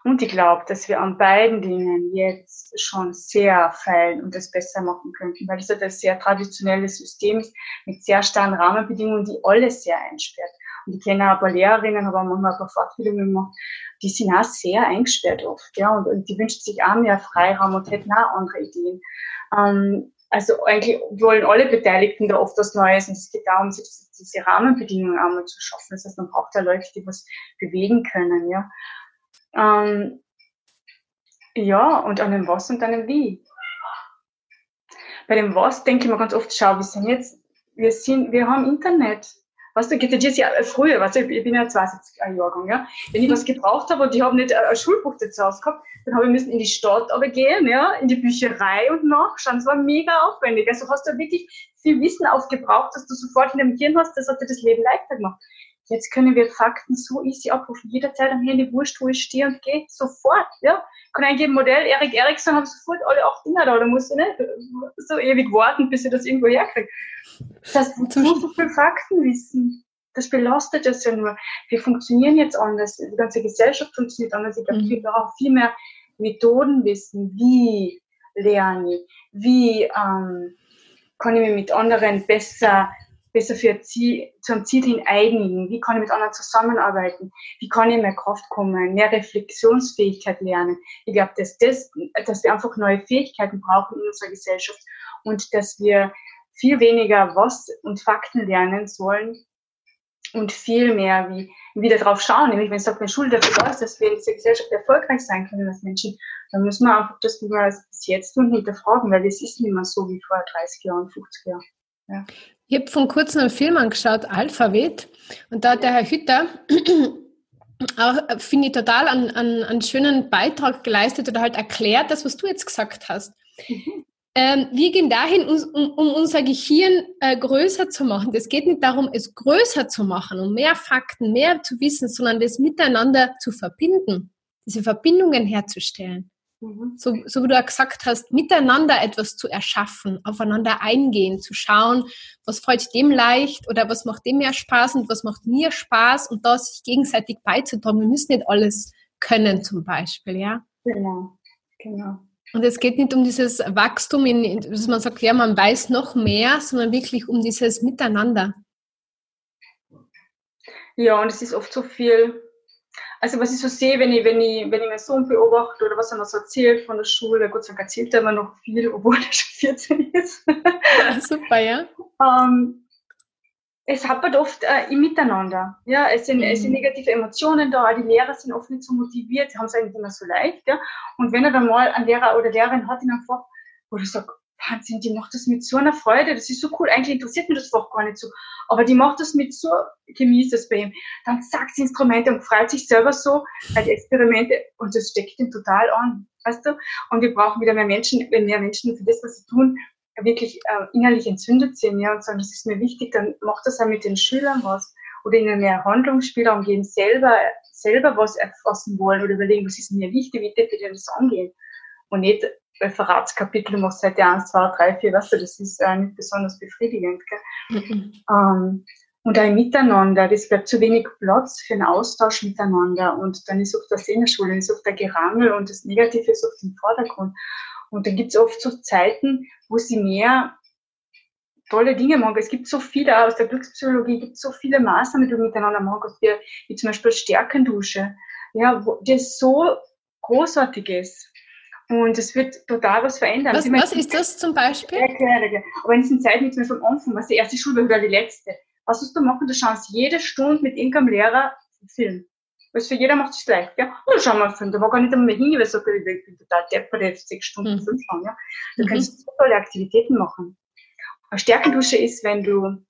Speaker 2: Und ich glaube, dass wir an beiden Dingen jetzt schon sehr feilen und das besser machen könnten, weil es halt ein sehr traditionelles System ist mit sehr starren Rahmenbedingungen, die alles sehr einsperrt. Und ich kenne auch ein paar Lehrerinnen, aber manchmal ein paar Fortbildungen gemacht, die sind auch sehr eingesperrt oft, ja, und, und die wünschen sich auch mehr Freiraum und hätten auch andere Ideen. Ähm, also eigentlich wollen alle Beteiligten da oft was Neues und es geht darum, diese Rahmenbedingungen einmal zu schaffen. Das heißt, man braucht da Leute, die was bewegen können, ja. Ähm, ja, und an dem Was und an dem Wie. Bei dem Was denke ich mir ganz oft, schau, wir sind jetzt, wir sind, wir haben Internet. Weißt du, geht jetzt ja früher, weißt du, ich bin ja 72 Jahrgang, ja. Wenn ich was gebraucht habe und ich habe nicht ein Schulbuch dazu gehabt, dann habe ich müssen in die Stadt aber gehen, ja, in die Bücherei und nachschauen. Das war mega aufwendig. Also hast du wirklich viel Wissen aufgebraucht, dass du sofort in dem Hirn hast, das hat dir das Leben leichter gemacht. Jetzt können wir Fakten so easy abrufen. Jederzeit am Handy, wurscht, wo ich stehe und gehe, sofort, ja. Kann eingeben, Modell Erik Eriksson, habe sofort alle acht Dinger da, da musst du nicht so ewig warten, bis ich das irgendwo herkriege. Das heißt, wozu so viel Fakten wissen? Das belastet es ja nur. Wir funktionieren jetzt anders. Die ganze Gesellschaft funktioniert anders. Ich glaube, mhm. wir brauchen viel mehr Methoden wissen. Wie lerne ich? Wie ähm, kann ich mich mit anderen besser besser für Ziel, zu einem Ziel hin einigen? Wie kann ich mit anderen zusammenarbeiten? Wie kann ich mehr Kraft kommen, mehr Reflexionsfähigkeit lernen? Ich glaube, dass, das, dass wir einfach neue Fähigkeiten brauchen in unserer Gesellschaft und dass wir viel weniger was und Fakten lernen sollen und viel mehr wie wieder drauf schauen. Nämlich, wenn es auf der Schule dafür da ist, dass wir in dieser Gesellschaft erfolgreich sein können als Menschen, dann müssen wir einfach das, wie wir es bis jetzt tun, hinterfragen, weil es ist nicht mehr so wie vor 30 Jahren, 50 Jahren. Ja.
Speaker 1: Ich habe vor kurzem einen Film angeschaut, Alphabet, und da hat der Herr Hütter auch, finde ich, total einen, einen, einen schönen Beitrag geleistet oder halt erklärt, das, was du jetzt gesagt hast. Mhm. Ähm, wir gehen dahin, um, um unser Gehirn äh, größer zu machen. Es geht nicht darum, es größer zu machen, um mehr Fakten, mehr zu wissen, sondern das miteinander zu verbinden, diese Verbindungen herzustellen. Mhm. So, so wie du ja gesagt hast, miteinander etwas zu erschaffen, aufeinander eingehen, zu schauen, was fällt dem leicht oder was macht dem mehr Spaß und was macht mir Spaß und da sich gegenseitig beizutragen. Wir müssen nicht alles können zum Beispiel, ja?
Speaker 2: Genau, genau.
Speaker 1: Und es geht nicht um dieses Wachstum, in, dass man sagt, ja, man weiß noch mehr, sondern wirklich um dieses Miteinander.
Speaker 2: Ja, und es ist oft so viel, also was ich so sehe, wenn ich, wenn ich, wenn ich meinen Sohn beobachte oder was er noch so erzählt von der Schule, Gott sei Dank erzählt er immer noch viel, obwohl er schon 14 ist.
Speaker 1: Ja, super, ja.
Speaker 2: ähm, es hapert oft äh, im Miteinander. Ja, es sind, mhm. es sind mhm. negative Emotionen da, die Lehrer sind oft nicht so motiviert, sie haben es eigentlich immer so leicht. Ja? Und wenn er dann mal einen Lehrer oder Lehrerin hat, in einem Fach, wo du sagst, Wahnsinn, die macht das mit so einer Freude, das ist so cool, eigentlich interessiert mich das Fach gar nicht so, aber die macht das mit so, genießt das bei ihm. Dann sagt sie Instrumente und freut sich selber so, weil die Experimente, und das steckt ihn total an, weißt du? Und wir brauchen wieder mehr Menschen, wenn mehr Menschen für das, was sie tun, wirklich äh, innerlich entzündet sind, ja, und sagen, das ist mir wichtig, dann macht das auch mit den Schülern was oder ihnen mehr Handlungsspielraum geben, selber, selber was erfassen wollen oder überlegen, was ist mir wichtig, wie dürfen wir das angehen und nicht Referatskapitel machst Seite 1, 2, 3, 4, weißt du, das ist äh, nicht besonders befriedigend. Gell? Mhm. Ähm, und ein Miteinander, das bleibt zu wenig Platz für einen Austausch miteinander. Und dann ist oft das in der Schule, ist oft der Gerangel und das Negative ist oft im Vordergrund. Und dann gibt es oft so Zeiten, wo sie mehr tolle Dinge machen. Es gibt so viele aus der Glückspsychologie, gibt so viele Maßnahmen, die du miteinander machen kannst, wie, wie zum Beispiel Stärkendusche, ja, wo das so großartig ist. Und es wird total was verändern.
Speaker 1: Was, was ist das zum Beispiel?
Speaker 2: Aber in diesen Zeiten, zum Beispiel am Anfang, was die erste Schule oder die letzte, was musst du machen? Du schaust jede Stunde mit irgendeinem Lehrer Film. Was für jeder macht es leicht, ja. Und dann schauen wir einen Film. Da war gar nicht einmal hin, weil so ich bin total deppert, jetzt sechs Stunden mhm. Film schauen, ja. Du mhm. kannst so tolle Aktivitäten machen. Eine Stärkendusche ist, wenn du,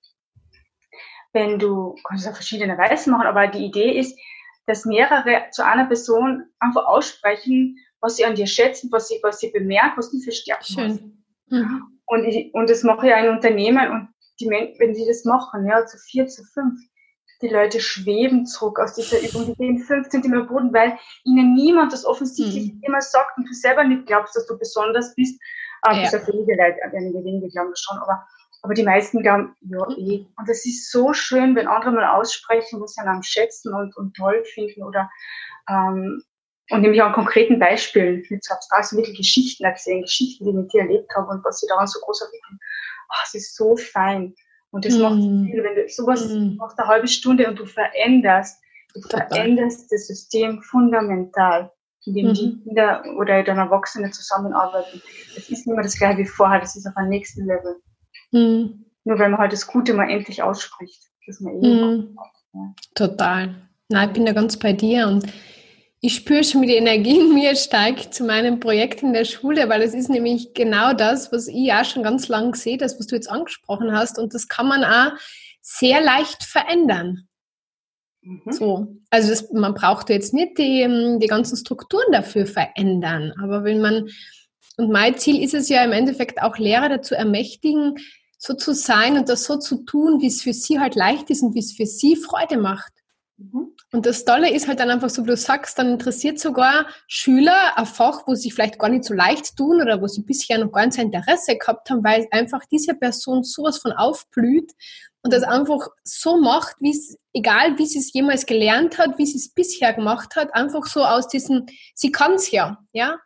Speaker 2: wenn du, kannst es auf verschiedene Weisen machen, aber die Idee ist, dass mehrere zu einer Person einfach aussprechen, was sie an dir schätzen, was sie, was sie bemerken, was du für Stärken Schön. hast. Mhm. Und, ich, und das mache ich ja in Unternehmen und die, wenn die das machen, ja, zu vier, zu fünf, die Leute schweben zurück aus dieser Übung, die gehen fünf Zentimeter Boden, weil ihnen niemand das offensichtlich mhm. immer sagt und du selber nicht glaubst, dass du besonders bist. Aber ja. das wenige Leute, einige wenige glauben das schon, aber, aber die meisten glauben, ja, mhm. eh. Und es ist so schön, wenn andere mal aussprechen, was sie an einem schätzen und, und toll finden oder, ähm, und nämlich auch an konkreten Beispielen, mit so abstrakt, so wirklich Geschichten erzählen, Geschichten, die ich mit dir erlebt habe und was sie daran so großartig finden. Ach, es ist so fein. Und das mm. macht viel, wenn du sowas mm. machst eine halbe Stunde und du veränderst, du veränderst das System fundamental, indem mm. die mhm. Kinder oder dann Erwachsene zusammenarbeiten. Das ist nicht mehr das gleiche wie vorher, das ist auf einem nächsten Level. Mm. Nur weil man halt das Gute mal endlich ausspricht. Das man eh
Speaker 1: mm. ja. Total. Nein, ich bin da ganz bei dir und ich spüre schon, wie die Energie in mir steigt zu meinem Projekt in der Schule, weil es ist nämlich genau das, was ich auch schon ganz lange sehe, das, was du jetzt angesprochen hast. Und das kann man auch sehr leicht verändern. Mhm. So, also das, man braucht jetzt nicht die, ähm, die ganzen Strukturen dafür verändern. Aber wenn man, und mein Ziel ist es ja im Endeffekt auch Lehrer dazu ermächtigen, so zu sein und das so zu tun, wie es für sie halt leicht ist und wie es für sie Freude macht. Mhm. Und das Tolle ist halt dann einfach so, wie du sagst, dann interessiert sogar Schüler ein Fach, wo sie vielleicht gar nicht so leicht tun oder wo sie bisher noch gar so Interesse gehabt haben, weil einfach diese Person sowas von aufblüht und das einfach so macht, wie es, egal wie sie es jemals gelernt hat, wie sie es bisher gemacht hat, einfach so aus diesem, sie kann es ja, ja.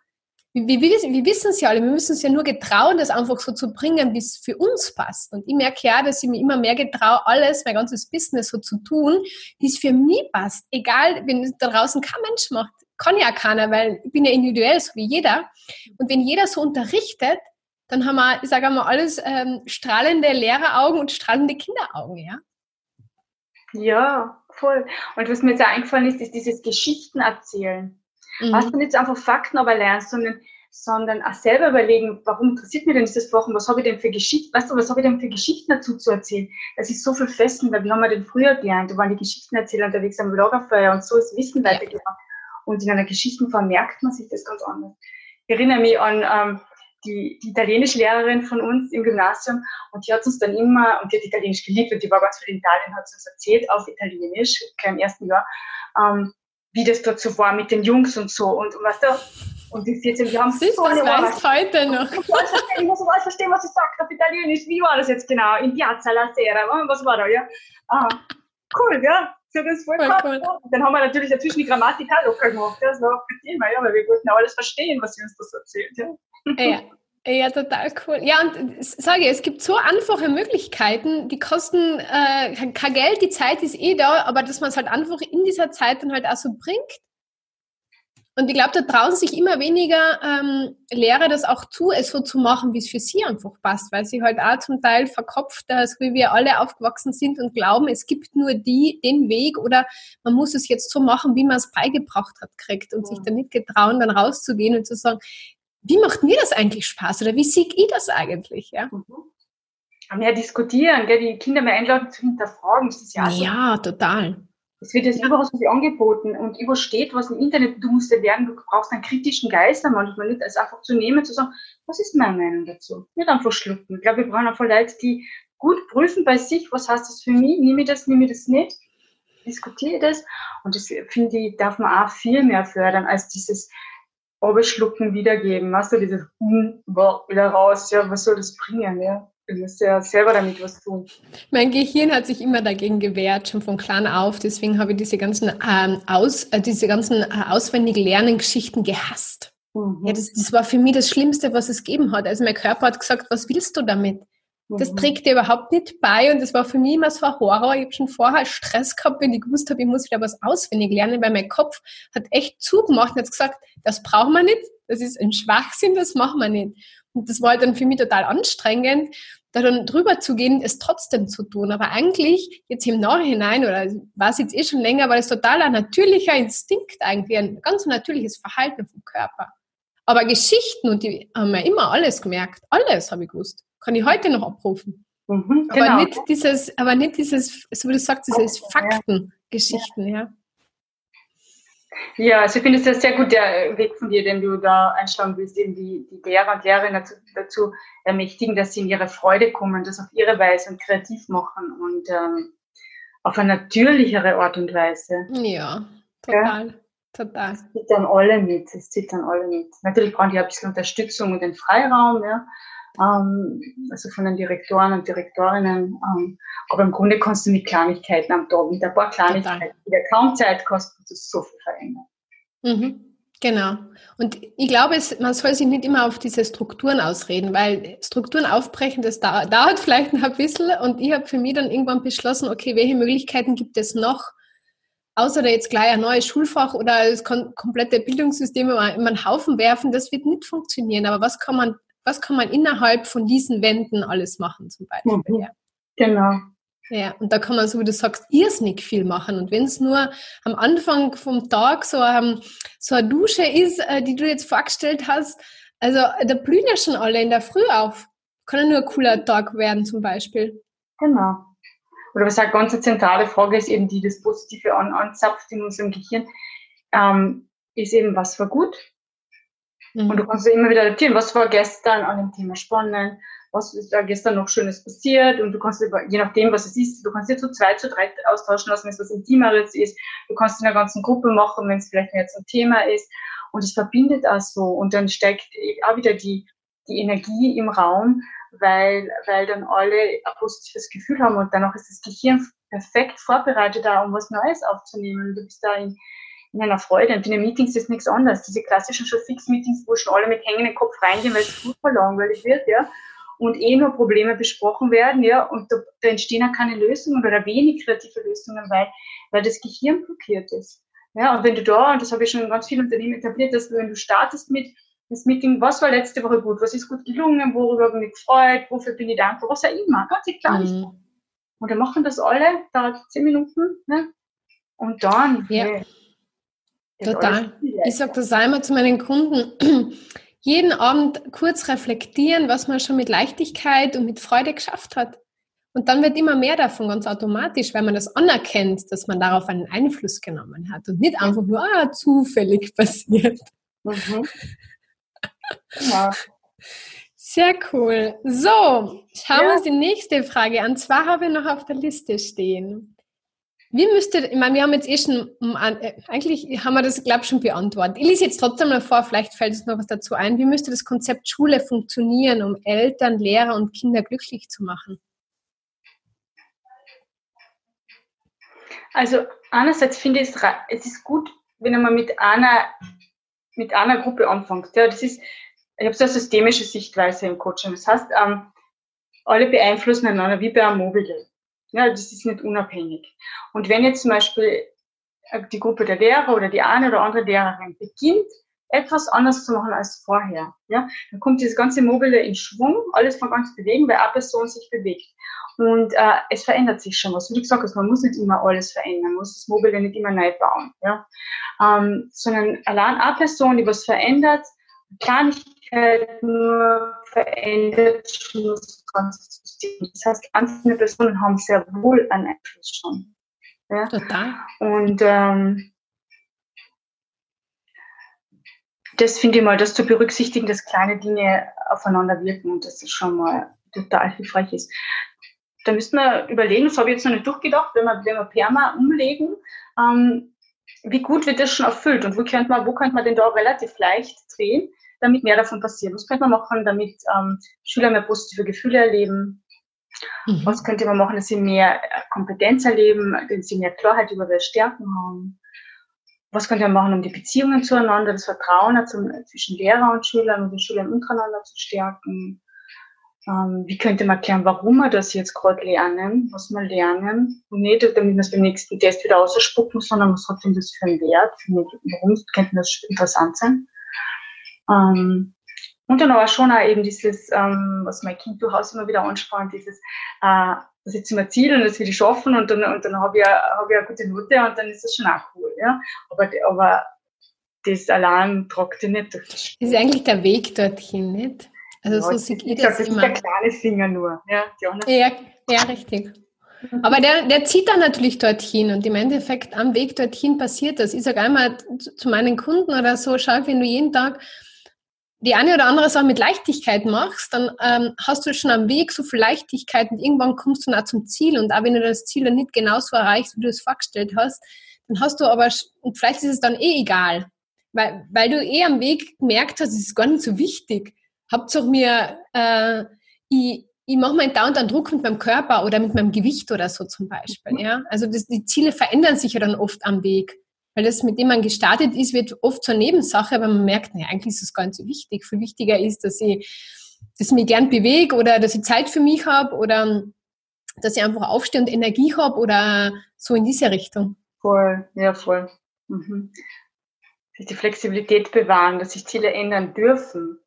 Speaker 1: Wir, wir, wir wissen es ja alle, wir müssen es ja nur getrauen, das einfach so zu bringen, wie es für uns passt. Und ich merke ja, dass ich mir immer mehr getraue, alles, mein ganzes Business so zu tun, wie es für mich passt. Egal, wenn da draußen kein Mensch macht, kann ja keiner, weil ich bin ja individuell, so wie jeder. Und wenn jeder so unterrichtet, dann haben wir, ich sage mal, alles ähm, strahlende Lehreraugen und strahlende Kinderaugen, ja?
Speaker 2: Ja, voll. Und was mir jetzt eingefallen ist, ist dieses Geschichten erzählen. Mhm. Was du nicht einfach Fakten aber lernst, sondern, sondern auch selber überlegen, warum interessiert mich denn dieses Wochen, was habe ich denn für Geschichten, weißt du, was habe ich denn für Geschichten dazu zu erzählen? Das ist so viel fesselnder, wie haben wir denn früher gelernt? Da waren die Geschichtenerzähler unterwegs am Lagerfeuer und so ist Wissen ja. weitergegangen. Und in einer Geschichtenform merkt man sich das ganz anders. Ich erinnere mich an ähm, die, die italienische Lehrerin von uns im Gymnasium und die hat uns dann immer, und die hat Italienisch geliebt und die war ganz viel in Italien, hat sie uns erzählt auf Italienisch, im ersten Jahr, ähm, wie das dort so war mit den Jungs und so. Und, und weißt du, und die 14, die haben
Speaker 1: Siehst, so eine weißt heute noch.
Speaker 2: Ich muss alles verstehen, was sie sagt auf Italienisch. Wie war das jetzt genau? In Piazza la Sera, was war da, ja? Ah, cool, ja. So, das voll, voll cool. Dann haben wir natürlich dazwischen die Grammatik auch locker gemacht. Das war kein Thema, ja, weil wir wollten auch alles verstehen, was sie uns das erzählt. Ja.
Speaker 1: ja. Ja, total cool. Ja, und sage, es gibt so einfache Möglichkeiten, die kosten äh, kein Geld, die Zeit ist eh da, aber dass man es halt einfach in dieser Zeit dann halt auch so bringt. Und ich glaube, da trauen sich immer weniger ähm, Lehrer das auch zu, es so zu machen, wie es für sie einfach passt, weil sie halt auch zum Teil verkopft, so wie wir alle aufgewachsen sind und glauben, es gibt nur die, den Weg oder man muss es jetzt so machen, wie man es beigebracht hat, kriegt und ja. sich dann nicht getrauen, dann rauszugehen und zu sagen, wie macht mir das eigentlich Spaß oder wie sehe ich das eigentlich? Ja? Mhm.
Speaker 2: Mehr diskutieren, gell? die Kinder mehr einladen zu hinterfragen. Das
Speaker 1: ist ja, ja so. total.
Speaker 2: Es wird jetzt überall so viel angeboten und übersteht was im Internet. Du musst ja lernen, du brauchst einen kritischen Geist manchmal nicht, als einfach zu nehmen, zu sagen, was ist meine Meinung dazu? Nicht einfach schlucken. Ich glaube, wir brauchen einfach Leute, die gut prüfen bei sich, was heißt das für mich, nehme ich das, nehme ich das nicht, diskutiere das. Und das, finde ich, darf man auch viel mehr fördern, als dieses, Oberschlucken wiedergeben. Weißt du, dieses hm, wieder raus, ja, was soll das bringen, ja? Du musst ja selber damit was tun.
Speaker 1: Mein Gehirn hat sich immer dagegen gewehrt, schon von klein auf. Deswegen habe ich diese ganzen, ähm, aus, äh, diese ganzen äh, auswendig lernen Geschichten gehasst. Mhm. Ja, das, das war für mich das Schlimmste, was es gegeben hat. Also mein Körper hat gesagt, was willst du damit? Das mhm. trägt dir überhaupt nicht bei und das war für mich immer so ein Horror. Ich habe schon vorher Stress gehabt, wenn ich gewusst habe, ich muss wieder was auswendig lernen, weil mein Kopf hat echt zugemacht und hat gesagt, das brauchen wir nicht, das ist ein Schwachsinn, das machen wir nicht. Und das war dann für mich total anstrengend, da dann drüber zu gehen, es trotzdem zu tun. Aber eigentlich jetzt im Nachhinein, oder war es jetzt eh schon länger, war es total ein natürlicher Instinkt eigentlich, ein ganz natürliches Verhalten vom Körper. Aber Geschichten, und die haben wir immer alles gemerkt, alles habe ich gewusst kann ich heute noch abrufen. Mhm, aber genau. nicht dieses, aber nicht dieses, so wie du sagst, dieses Faktengeschichten, ja.
Speaker 2: Ja, also ich finde es ja sehr gut der Weg von dir, den du da einschlagen willst, eben die, die Lehrer und Lehrerinnen dazu, dazu, ermächtigen, dass sie in ihre Freude kommen, das auf ihre Weise und kreativ machen und ähm, auf eine natürlichere Art und Weise.
Speaker 1: Ja, total. Ja? Total.
Speaker 2: Es zieht dann alle mit, es zieht dann alle mit. Natürlich brauchen die ein bisschen Unterstützung und den Freiraum, ja also von den Direktoren und Direktorinnen. Ähm, aber im Grunde kannst du mit Kleinigkeiten am Tag, mit ein paar Kleinigkeiten, die dir kaum Zeit kosten, das so viel verändern.
Speaker 1: Mhm. Genau. Und ich glaube, es, man soll sich nicht immer auf diese Strukturen ausreden, weil Strukturen aufbrechen, das dauert, dauert vielleicht noch ein bisschen. Und ich habe für mich dann irgendwann beschlossen, okay, welche Möglichkeiten gibt es noch, außer jetzt gleich ein neues Schulfach oder das komplette Bildungssystem in einen Haufen werfen, das wird nicht funktionieren. Aber was kann man was kann man innerhalb von diesen Wänden alles machen zum Beispiel. Mhm. Ja.
Speaker 2: Genau.
Speaker 1: Ja, und da kann man, so wie du sagst, irrsinnig viel machen. Und wenn es nur am Anfang vom Tag so, um, so eine Dusche ist, äh, die du jetzt vorgestellt hast, also da blühen ja schon alle in der Früh auf. Kann ja nur ein cooler Tag werden zum Beispiel.
Speaker 2: Genau. Oder was eine ganz zentrale Frage ist eben, die das Positive an, anzapft in unserem Gehirn, ähm, ist eben, was war gut, Mhm. Und du kannst immer wieder adaptieren, was war gestern an dem Thema spannend, was ist da gestern noch Schönes passiert und du kannst, je nachdem, was es ist, du kannst dir zu zwei, zu drei austauschen lassen, wenn es was Intimeres ist. Du kannst in einer ganzen Gruppe machen, wenn es vielleicht mehr zum Thema ist. Und es verbindet auch so. Und dann steigt auch wieder die, die Energie im Raum, weil, weil dann alle ein positives Gefühl haben und danach ist das Gehirn perfekt vorbereitet, da um was Neues aufzunehmen. Du bist da in, in einer Freude. Und in den Meetings ist nichts anderes. Diese klassischen schon Fix-Meetings, wo schon alle mit hängendem Kopf reingehen, weil es super langweilig wird, ja. Und eh nur Probleme besprochen werden, ja. Und da, da entstehen auch keine Lösungen oder wenig kreative Lösungen, weil, weil das Gehirn blockiert ist. Ja, und wenn du da, und das habe ich schon in ganz vielen Unternehmen etabliert, dass du, wenn du startest mit das Meeting, was war letzte Woche gut, was ist gut gelungen, worüber habe ich mich gefreut, wofür bin ich dankbar, was auch immer, ganz klar. Mhm. Und dann machen das alle, dauert zehn Minuten, ne? Und dann,
Speaker 1: ja. Hey, Total. Ich sage das einmal zu meinen Kunden. Jeden Abend kurz reflektieren, was man schon mit Leichtigkeit und mit Freude geschafft hat. Und dann wird immer mehr davon ganz automatisch, weil man das anerkennt, dass man darauf einen Einfluss genommen hat und nicht einfach nur ah, zufällig passiert. Mhm. Genau. Sehr cool. So, schauen wir uns die nächste Frage an. Zwar habe ich noch auf der Liste stehen. Wie müsste, ich meine, wir haben jetzt eh schon, äh, eigentlich haben wir das, glaube ich, schon beantwortet. Ich lese jetzt trotzdem mal vor, vielleicht fällt es noch was dazu ein. Wie müsste das Konzept Schule funktionieren, um Eltern, Lehrer und Kinder glücklich zu machen?
Speaker 2: Also einerseits finde ich es, es ist gut, wenn man mit einer, mit einer Gruppe anfängt. Ja, das ist, ich habe so eine systemische Sichtweise im Coaching. Das heißt, ähm, alle beeinflussen einander wie bei einem Mobile. Ja, das ist nicht unabhängig. Und wenn jetzt zum Beispiel äh, die Gruppe der Lehrer oder die eine oder andere Lehrerin beginnt, etwas anders zu machen als vorher, ja, dann kommt dieses ganze Mobile in Schwung, alles von ganz bewegen, weil eine Person sich bewegt. Und äh, es verändert sich schon was. Wie du gesagt hast, man muss nicht immer alles verändern, man muss das Mobile nicht immer neu bauen, ja, ähm, sondern allein eine Person, die was verändert, Kleinigkeit nur verändert schon das ganze System. Das heißt, einzelne Personen haben sehr wohl einen Einfluss schon. Ja? Total. Und ähm, das finde ich mal, das zu berücksichtigen, dass kleine Dinge aufeinander wirken und dass das schon mal total hilfreich ist. Da müssten wir überlegen, das habe ich jetzt noch nicht durchgedacht, wenn wir, wenn wir Perma umlegen, ähm, wie gut wird das schon erfüllt und wo könnte man, wo könnte man denn da relativ leicht drehen, damit mehr davon passiert? Was könnte man machen, damit ähm, Schüler mehr positive Gefühle erleben? Mhm. Was könnte man machen, dass sie mehr äh, Kompetenz erleben, dass sie mehr Klarheit über ihre Stärken haben? Was könnte man machen, um die Beziehungen zueinander, das Vertrauen zwischen Lehrer und Schülern und den Schülern untereinander zu stärken? Ähm, wie könnte man erklären, warum wir das jetzt gerade lernen, was wir lernen? Und nicht, damit wir es beim nächsten Test wieder ausspucken, sondern was hat denn das für einen Wert? Warum könnte das interessant sein? Ähm, und dann aber schon auch eben dieses, ähm, was mein Kind durchaus immer wieder anspannt, dieses, äh, das jetzt immer Ziel und das will ich schaffen und dann, und dann habe ich, hab ich eine gute Note und dann ist das schon auch cool. Ja? Aber, aber das allein tragt nicht durch
Speaker 1: das ist eigentlich der Weg dorthin, nicht?
Speaker 2: Also ja, so sieht ich das, das immer. Das ist der kleine Finger nur. Ja,
Speaker 1: ja, ja, richtig. Aber der, der zieht dann natürlich dorthin und im Endeffekt am Weg dorthin passiert das. Ich sage einmal zu meinen Kunden oder so, schau, wenn du jeden Tag die eine oder andere Sache mit Leichtigkeit machst, dann ähm, hast du schon am Weg so viel Leichtigkeit und irgendwann kommst du dann auch zum Ziel und auch wenn du das Ziel dann nicht genauso erreichst, wie du es vorgestellt hast, dann hast du aber, und vielleicht ist es dann eh egal, weil, weil du eh am Weg gemerkt hast, es ist gar nicht so wichtig. Hauptsache mir, äh, ich, ich mache meinen dauernd Druck mit meinem Körper oder mit meinem Gewicht oder so zum Beispiel. Ja? Also das, die Ziele verändern sich ja dann oft am Weg. Weil das, mit dem man gestartet ist, wird oft zur Nebensache, aber man merkt, nee, eigentlich ist das gar nicht so wichtig. Viel wichtiger ist, dass ich, dass ich mich gern bewege oder dass ich Zeit für mich habe oder dass ich einfach aufstehe und Energie habe oder so in diese Richtung.
Speaker 2: Voll, ja, voll. Mhm. Sich die Flexibilität bewahren, dass sich Ziele ändern dürfen.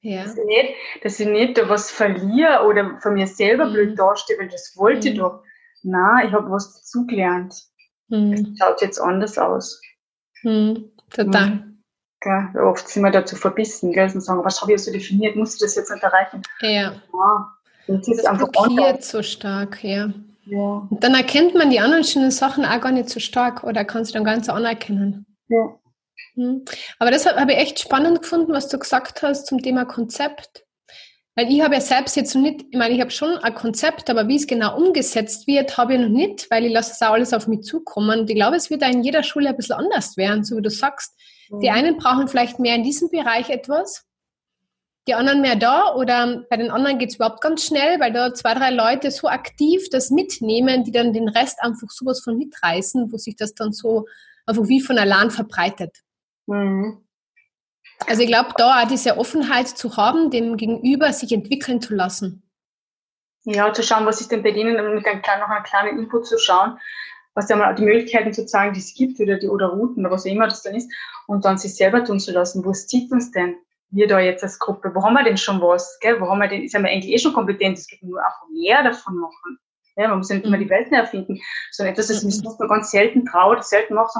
Speaker 2: Ja. Dass, ich nicht, dass ich nicht da was verliere oder von mir selber mhm. blöd dastehe, weil das wollte mhm. ich doch. Na, ich habe was dazugelernt. Mhm. schaut jetzt anders aus.
Speaker 1: Mhm. Total.
Speaker 2: Ja, oft sind wir dazu verbissen, gell, und sagen, was habe ich so definiert, muss ich das jetzt nicht erreichen?
Speaker 1: Ja. ja das ist das einfach blockiert so stark, ja. ja. Und dann erkennt man die anderen schönen Sachen auch gar nicht so stark oder kann sie dann ganz anerkennen. Ja. Hm. Aber das habe ich echt spannend gefunden, was du gesagt hast zum Thema Konzept. Weil ich habe ja selbst jetzt noch nicht, ich meine, ich habe schon ein Konzept, aber wie es genau umgesetzt wird, habe ich noch nicht, weil ich lasse es auch alles auf mich zukommen. Und ich glaube, es wird auch in jeder Schule ein bisschen anders werden, so wie du sagst. Mhm. Die einen brauchen vielleicht mehr in diesem Bereich etwas, die anderen mehr da oder bei den anderen geht es überhaupt ganz schnell, weil da zwei, drei Leute so aktiv das mitnehmen, die dann den Rest einfach sowas von mitreißen, wo sich das dann so einfach wie von allein verbreitet. Mhm. Also ich glaube, da auch diese Offenheit zu haben, dem Gegenüber sich entwickeln zu lassen.
Speaker 2: Ja, zu schauen, was ist denn bei denen, mit einem kleinen, noch einem kleinen Input zu schauen, was ja mal die Möglichkeiten zu zeigen, die es gibt oder die oder Routen oder was auch immer das dann ist und dann sich selber tun zu lassen. Wo zieht uns denn? Wir da jetzt als Gruppe, wo haben wir denn schon was? Gell? Wo haben wir denn, ist ja eigentlich eh schon kompetent, es geht nur einfach mehr davon machen. Ja, man muss ja nicht immer die mhm. Welt erfinden, sondern etwas, das mhm. man ganz selten traut, selten macht,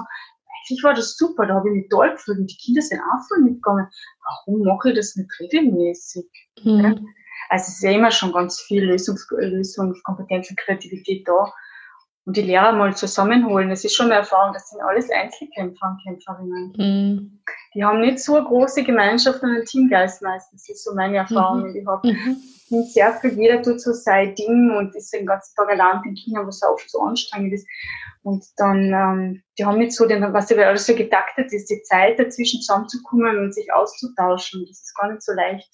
Speaker 2: eigentlich war das super, da habe ich mich toll gefühlt und die Kinder sind auch voll mitgegangen. Warum mache ich das nicht regelmäßig? Mhm. Ja? Also es ist ja immer schon ganz viel Lösungs Lösungskompetenz und Kreativität da und die Lehrer mal zusammenholen. Das ist schon eine Erfahrung, das sind alles Einzelkämpfer und Kämpferinnen. Mhm. Die haben nicht so eine große Gemeinschaft und einen Teamgeist meistens. Das ist so meine Erfahrung, mhm. die ich habe. Mhm. Sehr viel, jeder tut so sein Ding und ist den ganzen Tag allein in China, was oft so anstrengend ist. Und dann, ähm, die haben nicht so den, was ja alles so getaktet ist, die Zeit dazwischen zusammenzukommen und sich auszutauschen. Das ist gar nicht so leicht.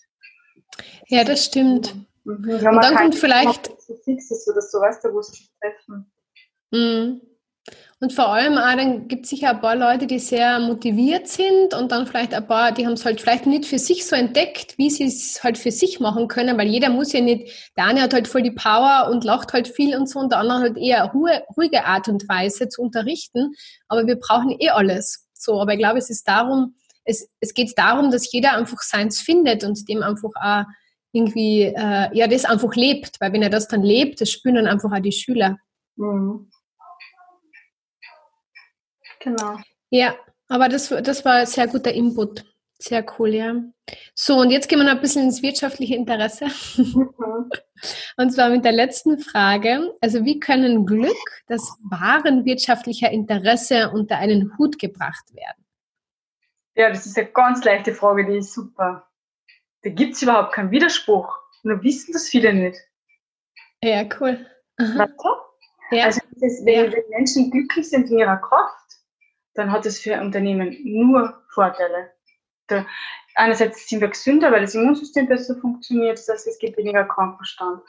Speaker 1: Ja, das stimmt. Mhm. Und dann kommt vielleicht.
Speaker 2: So fix ist oder so, weißt du, wo sie sich treffen.
Speaker 1: Mhm. Und vor allem auch, dann gibt es sicher ein paar Leute, die sehr motiviert sind und dann vielleicht ein paar, die haben es halt vielleicht nicht für sich so entdeckt, wie sie es halt für sich machen können, weil jeder muss ja nicht, der eine hat halt voll die Power und lacht halt viel und so und der andere halt eher ruhige, ruhige Art und Weise zu unterrichten, aber wir brauchen eh alles. So, aber ich glaube, es ist darum, es, es geht darum, dass jeder einfach seins findet und dem einfach auch irgendwie, äh, ja, das einfach lebt, weil wenn er das dann lebt, das spüren dann einfach auch die Schüler. Mhm. Genau. Ja, aber das, das war ein sehr guter Input. Sehr cool, ja. So, und jetzt gehen wir noch ein bisschen ins wirtschaftliche Interesse. Mhm. Und zwar mit der letzten Frage. Also, wie können Glück, das wahren wirtschaftlicher Interesse unter einen Hut gebracht werden?
Speaker 2: Ja, das ist eine ganz leichte Frage, die ist super. Da gibt es überhaupt keinen Widerspruch. Nur wissen das viele nicht.
Speaker 1: Ja, cool.
Speaker 2: Ja. Also, das, wenn, ja. wenn Menschen glücklich sind in ihrer Kraft, dann hat es für Unternehmen nur Vorteile. Da, einerseits sind wir gesünder, weil das Immunsystem besser funktioniert, das heißt, es gibt weniger Krankenstand.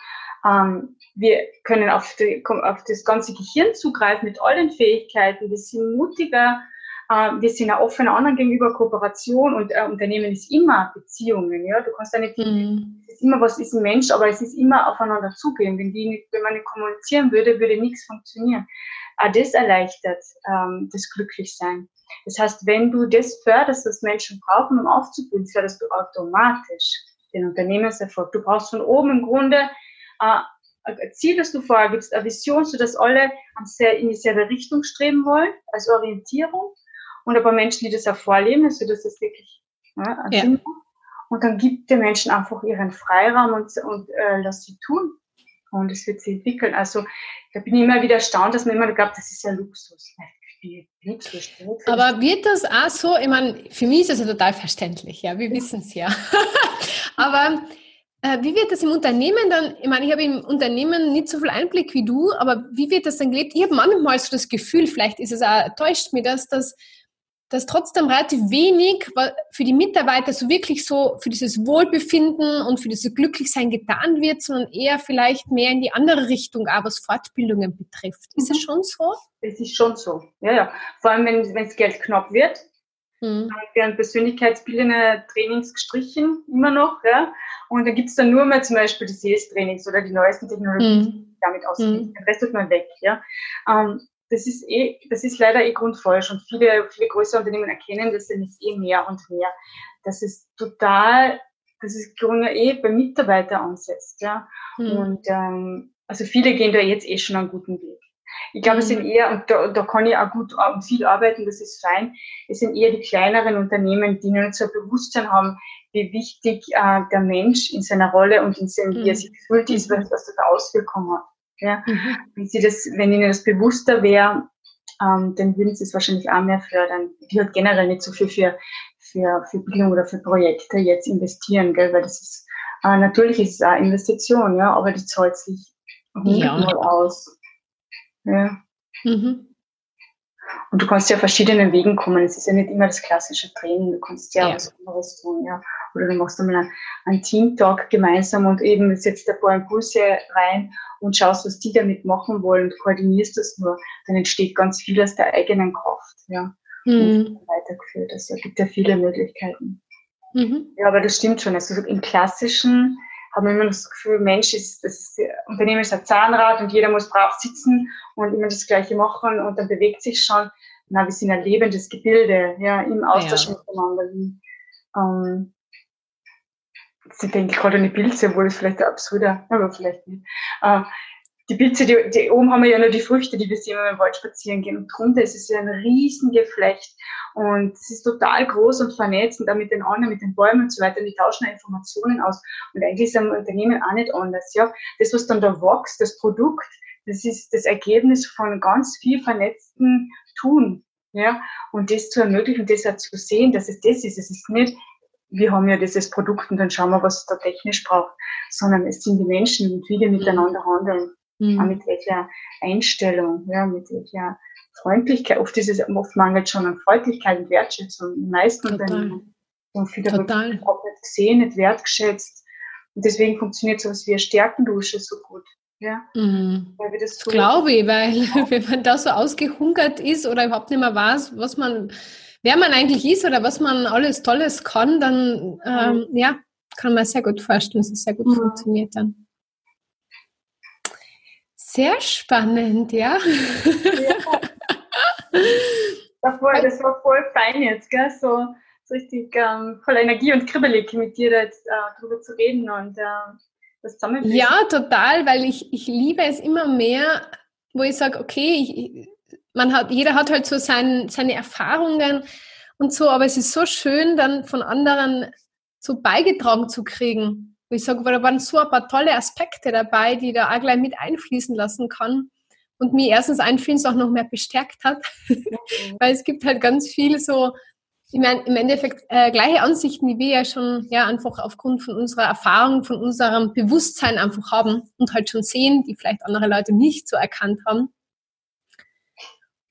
Speaker 2: Ähm, wir können auf, die, auf, das ganze Gehirn zugreifen mit allen Fähigkeiten. Wir sind mutiger, äh, wir sind auch offen anderen gegenüber Kooperation und äh, Unternehmen ist immer Beziehungen. Ja, du kannst nicht, mhm. es ist immer was ist ein Mensch, aber es ist immer aufeinander zugehen. Wenn die wenn man nicht kommunizieren würde, würde nichts funktionieren das erleichtert ähm, das Glücklichsein. Das heißt, wenn du das förderst, was Menschen brauchen, um aufzublühen, förderst du automatisch den Unternehmenserfolg. Du brauchst von oben im Grunde äh, ein Ziel, das du vorgibst, eine Vision, sodass alle in dieselbe Richtung streben wollen, als Orientierung. Und ein paar Menschen, die das auch vorleben, also das ist wirklich ja, ja. Und dann gibt den Menschen einfach ihren Freiraum und, und äh, lass sie tun und es wird sich entwickeln. Also da bin ich immer wieder erstaunt, dass man immer glaubt, das ist ja Luxus.
Speaker 1: Aber wird das auch so, ich meine, für mich ist das ja total verständlich, ja, wir wissen es ja. aber äh, wie wird das im Unternehmen dann, ich meine, ich habe im Unternehmen nicht so viel Einblick wie du, aber wie wird das dann gelebt? Ich habe manchmal so das Gefühl, vielleicht ist es auch, täuscht mir das, dass dass trotzdem relativ wenig für die Mitarbeiter so wirklich so für dieses Wohlbefinden und für dieses Glücklichsein getan wird, sondern eher vielleicht mehr in die andere Richtung, auch was Fortbildungen betrifft. Ist mhm. es schon so?
Speaker 2: Es ist schon so, ja, ja. Vor allem, wenn das Geld knapp wird, mhm. dann werden persönlichkeitsbildende Trainings gestrichen, immer noch, ja. Und dann gibt es dann nur mehr zum Beispiel die Sales-Trainings oder die neuesten Technologien, mhm. damit ausgehen. Mhm. Den Rest tut man weg, ja. Ähm, das ist eh, das ist leider eh grundfalsch und viele, viele größere Unternehmen erkennen das ja nicht eh mehr und mehr. Das ist total, das ist Grunde eh bei Mitarbeitern ansetzt, ja. Mhm. Und ähm, also viele gehen da jetzt eh schon einen guten Weg. Ich glaube, mhm. es sind hm. eher, und da, da kann ich auch gut und viel arbeiten, das ist fein, es sind eher die kleineren Unternehmen, die nicht so ein Bewusstsein haben, wie wichtig äh, der Mensch in seiner Rolle und in seinem, mhm. wie er hm. sich fühlt ist, was, was das für Auswirkungen hat. Ja? Mhm. Wenn, sie das, wenn ihnen das bewusster wäre, ähm, dann würden sie es wahrscheinlich auch mehr fördern. Die hat generell nicht so viel für, für, für Bildung oder für Projekte jetzt investieren, gell? weil das ist, äh, natürlich ist es auch Investition, ja, aber die zahlt sich hundertmal ja. aus. Ja. Mhm. Und du kannst ja verschiedenen Wegen kommen. Es ist ja nicht immer das klassische Training. Du kannst ja, ja. was anderes tun, ja. Oder du machst einmal einen, einen Team-Talk gemeinsam und eben setzt ein paar Impulse rein und schaust, was die damit machen wollen und koordinierst das nur. Dann entsteht ganz viel aus der eigenen Kraft, ja. Mhm. weitergeführt. Also es gibt ja viele Möglichkeiten. Mhm. Ja, aber das stimmt schon. Also im klassischen haben wir immer das Gefühl, Mensch ist, das Unternehmen ist ein Zahnrad und jeder muss brav sitzen und immer das Gleiche machen und dann bewegt sich schon. Na, wir sind ein lebendes Gebilde, ja, im Austausch ja. miteinander. Ähm, sie denke gerade an die Pilze, obwohl es vielleicht ein absurder, aber vielleicht nicht. Äh, die Pilze, die, die, oben haben wir ja nur die Früchte, die wir sehen, wenn wir im Wald spazieren gehen. Und drunter ist es ja ein Riesengeflecht. Und es ist total groß und vernetzt und dann mit den anderen, mit den Bäumen und so weiter. Und die tauschen Informationen aus. Und eigentlich ist am Unternehmen auch nicht anders. Ja, das, was dann da wächst, das Produkt, das ist das Ergebnis von ganz viel vernetzten Tun. Ja, und das zu ermöglichen, das auch zu sehen, dass es das ist. Es ist nicht, wir haben ja dieses Produkt und dann schauen wir, was es da technisch braucht, sondern es sind die Menschen und wie die miteinander handeln. Mhm. mit welcher Einstellung, ja, mit welcher Freundlichkeit. Oft ist es, oft mangelt schon an Freundlichkeit und Wertschätzung. Die meisten. Unternehmen sind viele Total. auch nicht gesehen, nicht wertgeschätzt. Und deswegen funktioniert sowas wie eine Stärkendusche so gut. Ja,
Speaker 1: mhm. weil wir das so glaube ich, weil wenn man da so ausgehungert ist oder überhaupt nicht mehr weiß, was man, wer man eigentlich ist oder was man alles Tolles kann, dann ähm, ja, kann man sehr gut vorstellen, dass es sehr gut mhm. funktioniert dann. Sehr spannend, ja. ja.
Speaker 2: Das, war, das war voll fein jetzt, gell? So, so richtig ähm, voll Energie und kribbelig mit dir jetzt äh, darüber zu reden und äh, das
Speaker 1: zusammenbringen. Ja, total, weil ich, ich liebe es immer mehr, wo ich sage, okay, ich, man hat, jeder hat halt so sein, seine Erfahrungen und so, aber es ist so schön, dann von anderen so beigetragen zu kriegen. Wo ich sage, da waren so ein paar tolle Aspekte dabei, die da auch gleich mit einfließen lassen kann und mir erstens einfließen auch noch mehr bestärkt hat, mhm. weil es gibt halt ganz viel so, ich meine, im Endeffekt äh, gleiche Ansichten, die wir ja schon ja einfach aufgrund von unserer Erfahrung, von unserem Bewusstsein einfach haben und halt schon sehen, die vielleicht andere Leute nicht so erkannt haben.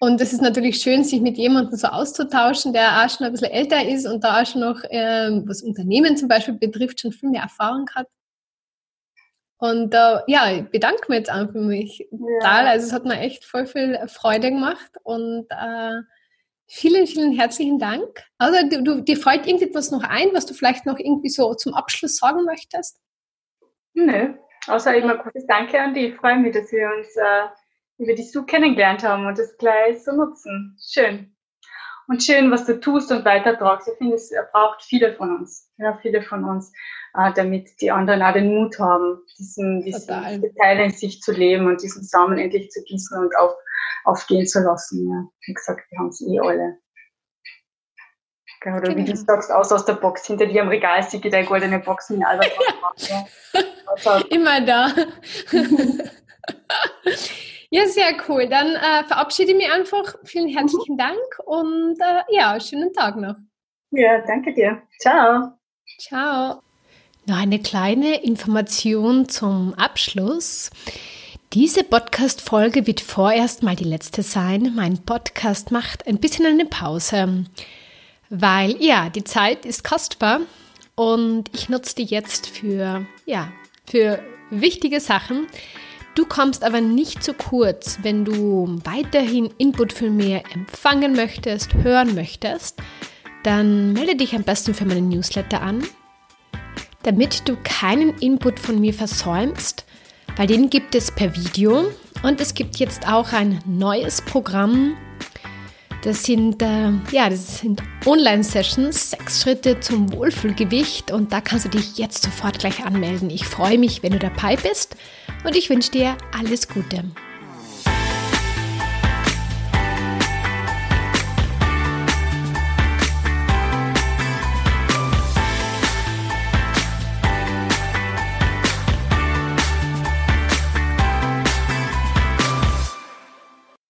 Speaker 1: Und es ist natürlich schön, sich mit jemandem so auszutauschen, der auch schon ein bisschen älter ist und da auch schon noch, ähm, was Unternehmen zum Beispiel betrifft, schon viel mehr Erfahrung hat. Und äh, ja, ich bedanke mich jetzt einfach für mich total. Also es hat mir echt voll viel Freude gemacht und äh, vielen, vielen herzlichen Dank. Also du, du, dir fällt irgendetwas noch ein, was du vielleicht noch irgendwie so zum Abschluss sagen möchtest?
Speaker 2: Nö, außer immer kurzes Danke an dich. Ich freue mich, dass wir uns äh, wie wir dich so kennengelernt haben und das gleich so nutzen. Schön. Und schön, was du tust und weitertragst. Ich finde, es braucht viele von uns. Ja, viele von uns, äh, damit die anderen auch den Mut haben, diesen, diesen Teil in sich zu leben und diesen Samen endlich zu gießen und auf, aufgehen zu lassen. Ja. Wie gesagt, wir haben es eh alle. Oder genau. wie du genau. sagst, aus aus der Box. Hinter dir am Regal sieht deine goldene Box mit Albert.
Speaker 1: ja. ja. Immer da. Ja, sehr cool. Dann äh, verabschiede ich mich einfach. Vielen herzlichen Dank und äh, ja, schönen Tag noch.
Speaker 2: Ja, danke dir. Ciao.
Speaker 1: Ciao. Noch eine kleine Information zum Abschluss. Diese Podcast-Folge wird vorerst mal die letzte sein. Mein Podcast macht ein bisschen eine Pause, weil ja, die Zeit ist kostbar und ich nutze die jetzt für, ja, für wichtige Sachen. Du kommst aber nicht zu kurz, wenn du weiterhin Input von mir empfangen möchtest, hören möchtest, dann melde dich am besten für meinen Newsletter an, damit du keinen Input von mir versäumst, weil den gibt es per Video und es gibt jetzt auch ein neues Programm. Das sind, äh, ja, das sind Online-Sessions, sechs Schritte zum Wohlfühlgewicht und da kannst du dich jetzt sofort gleich anmelden. Ich freue mich, wenn du dabei bist und ich wünsche dir alles Gute.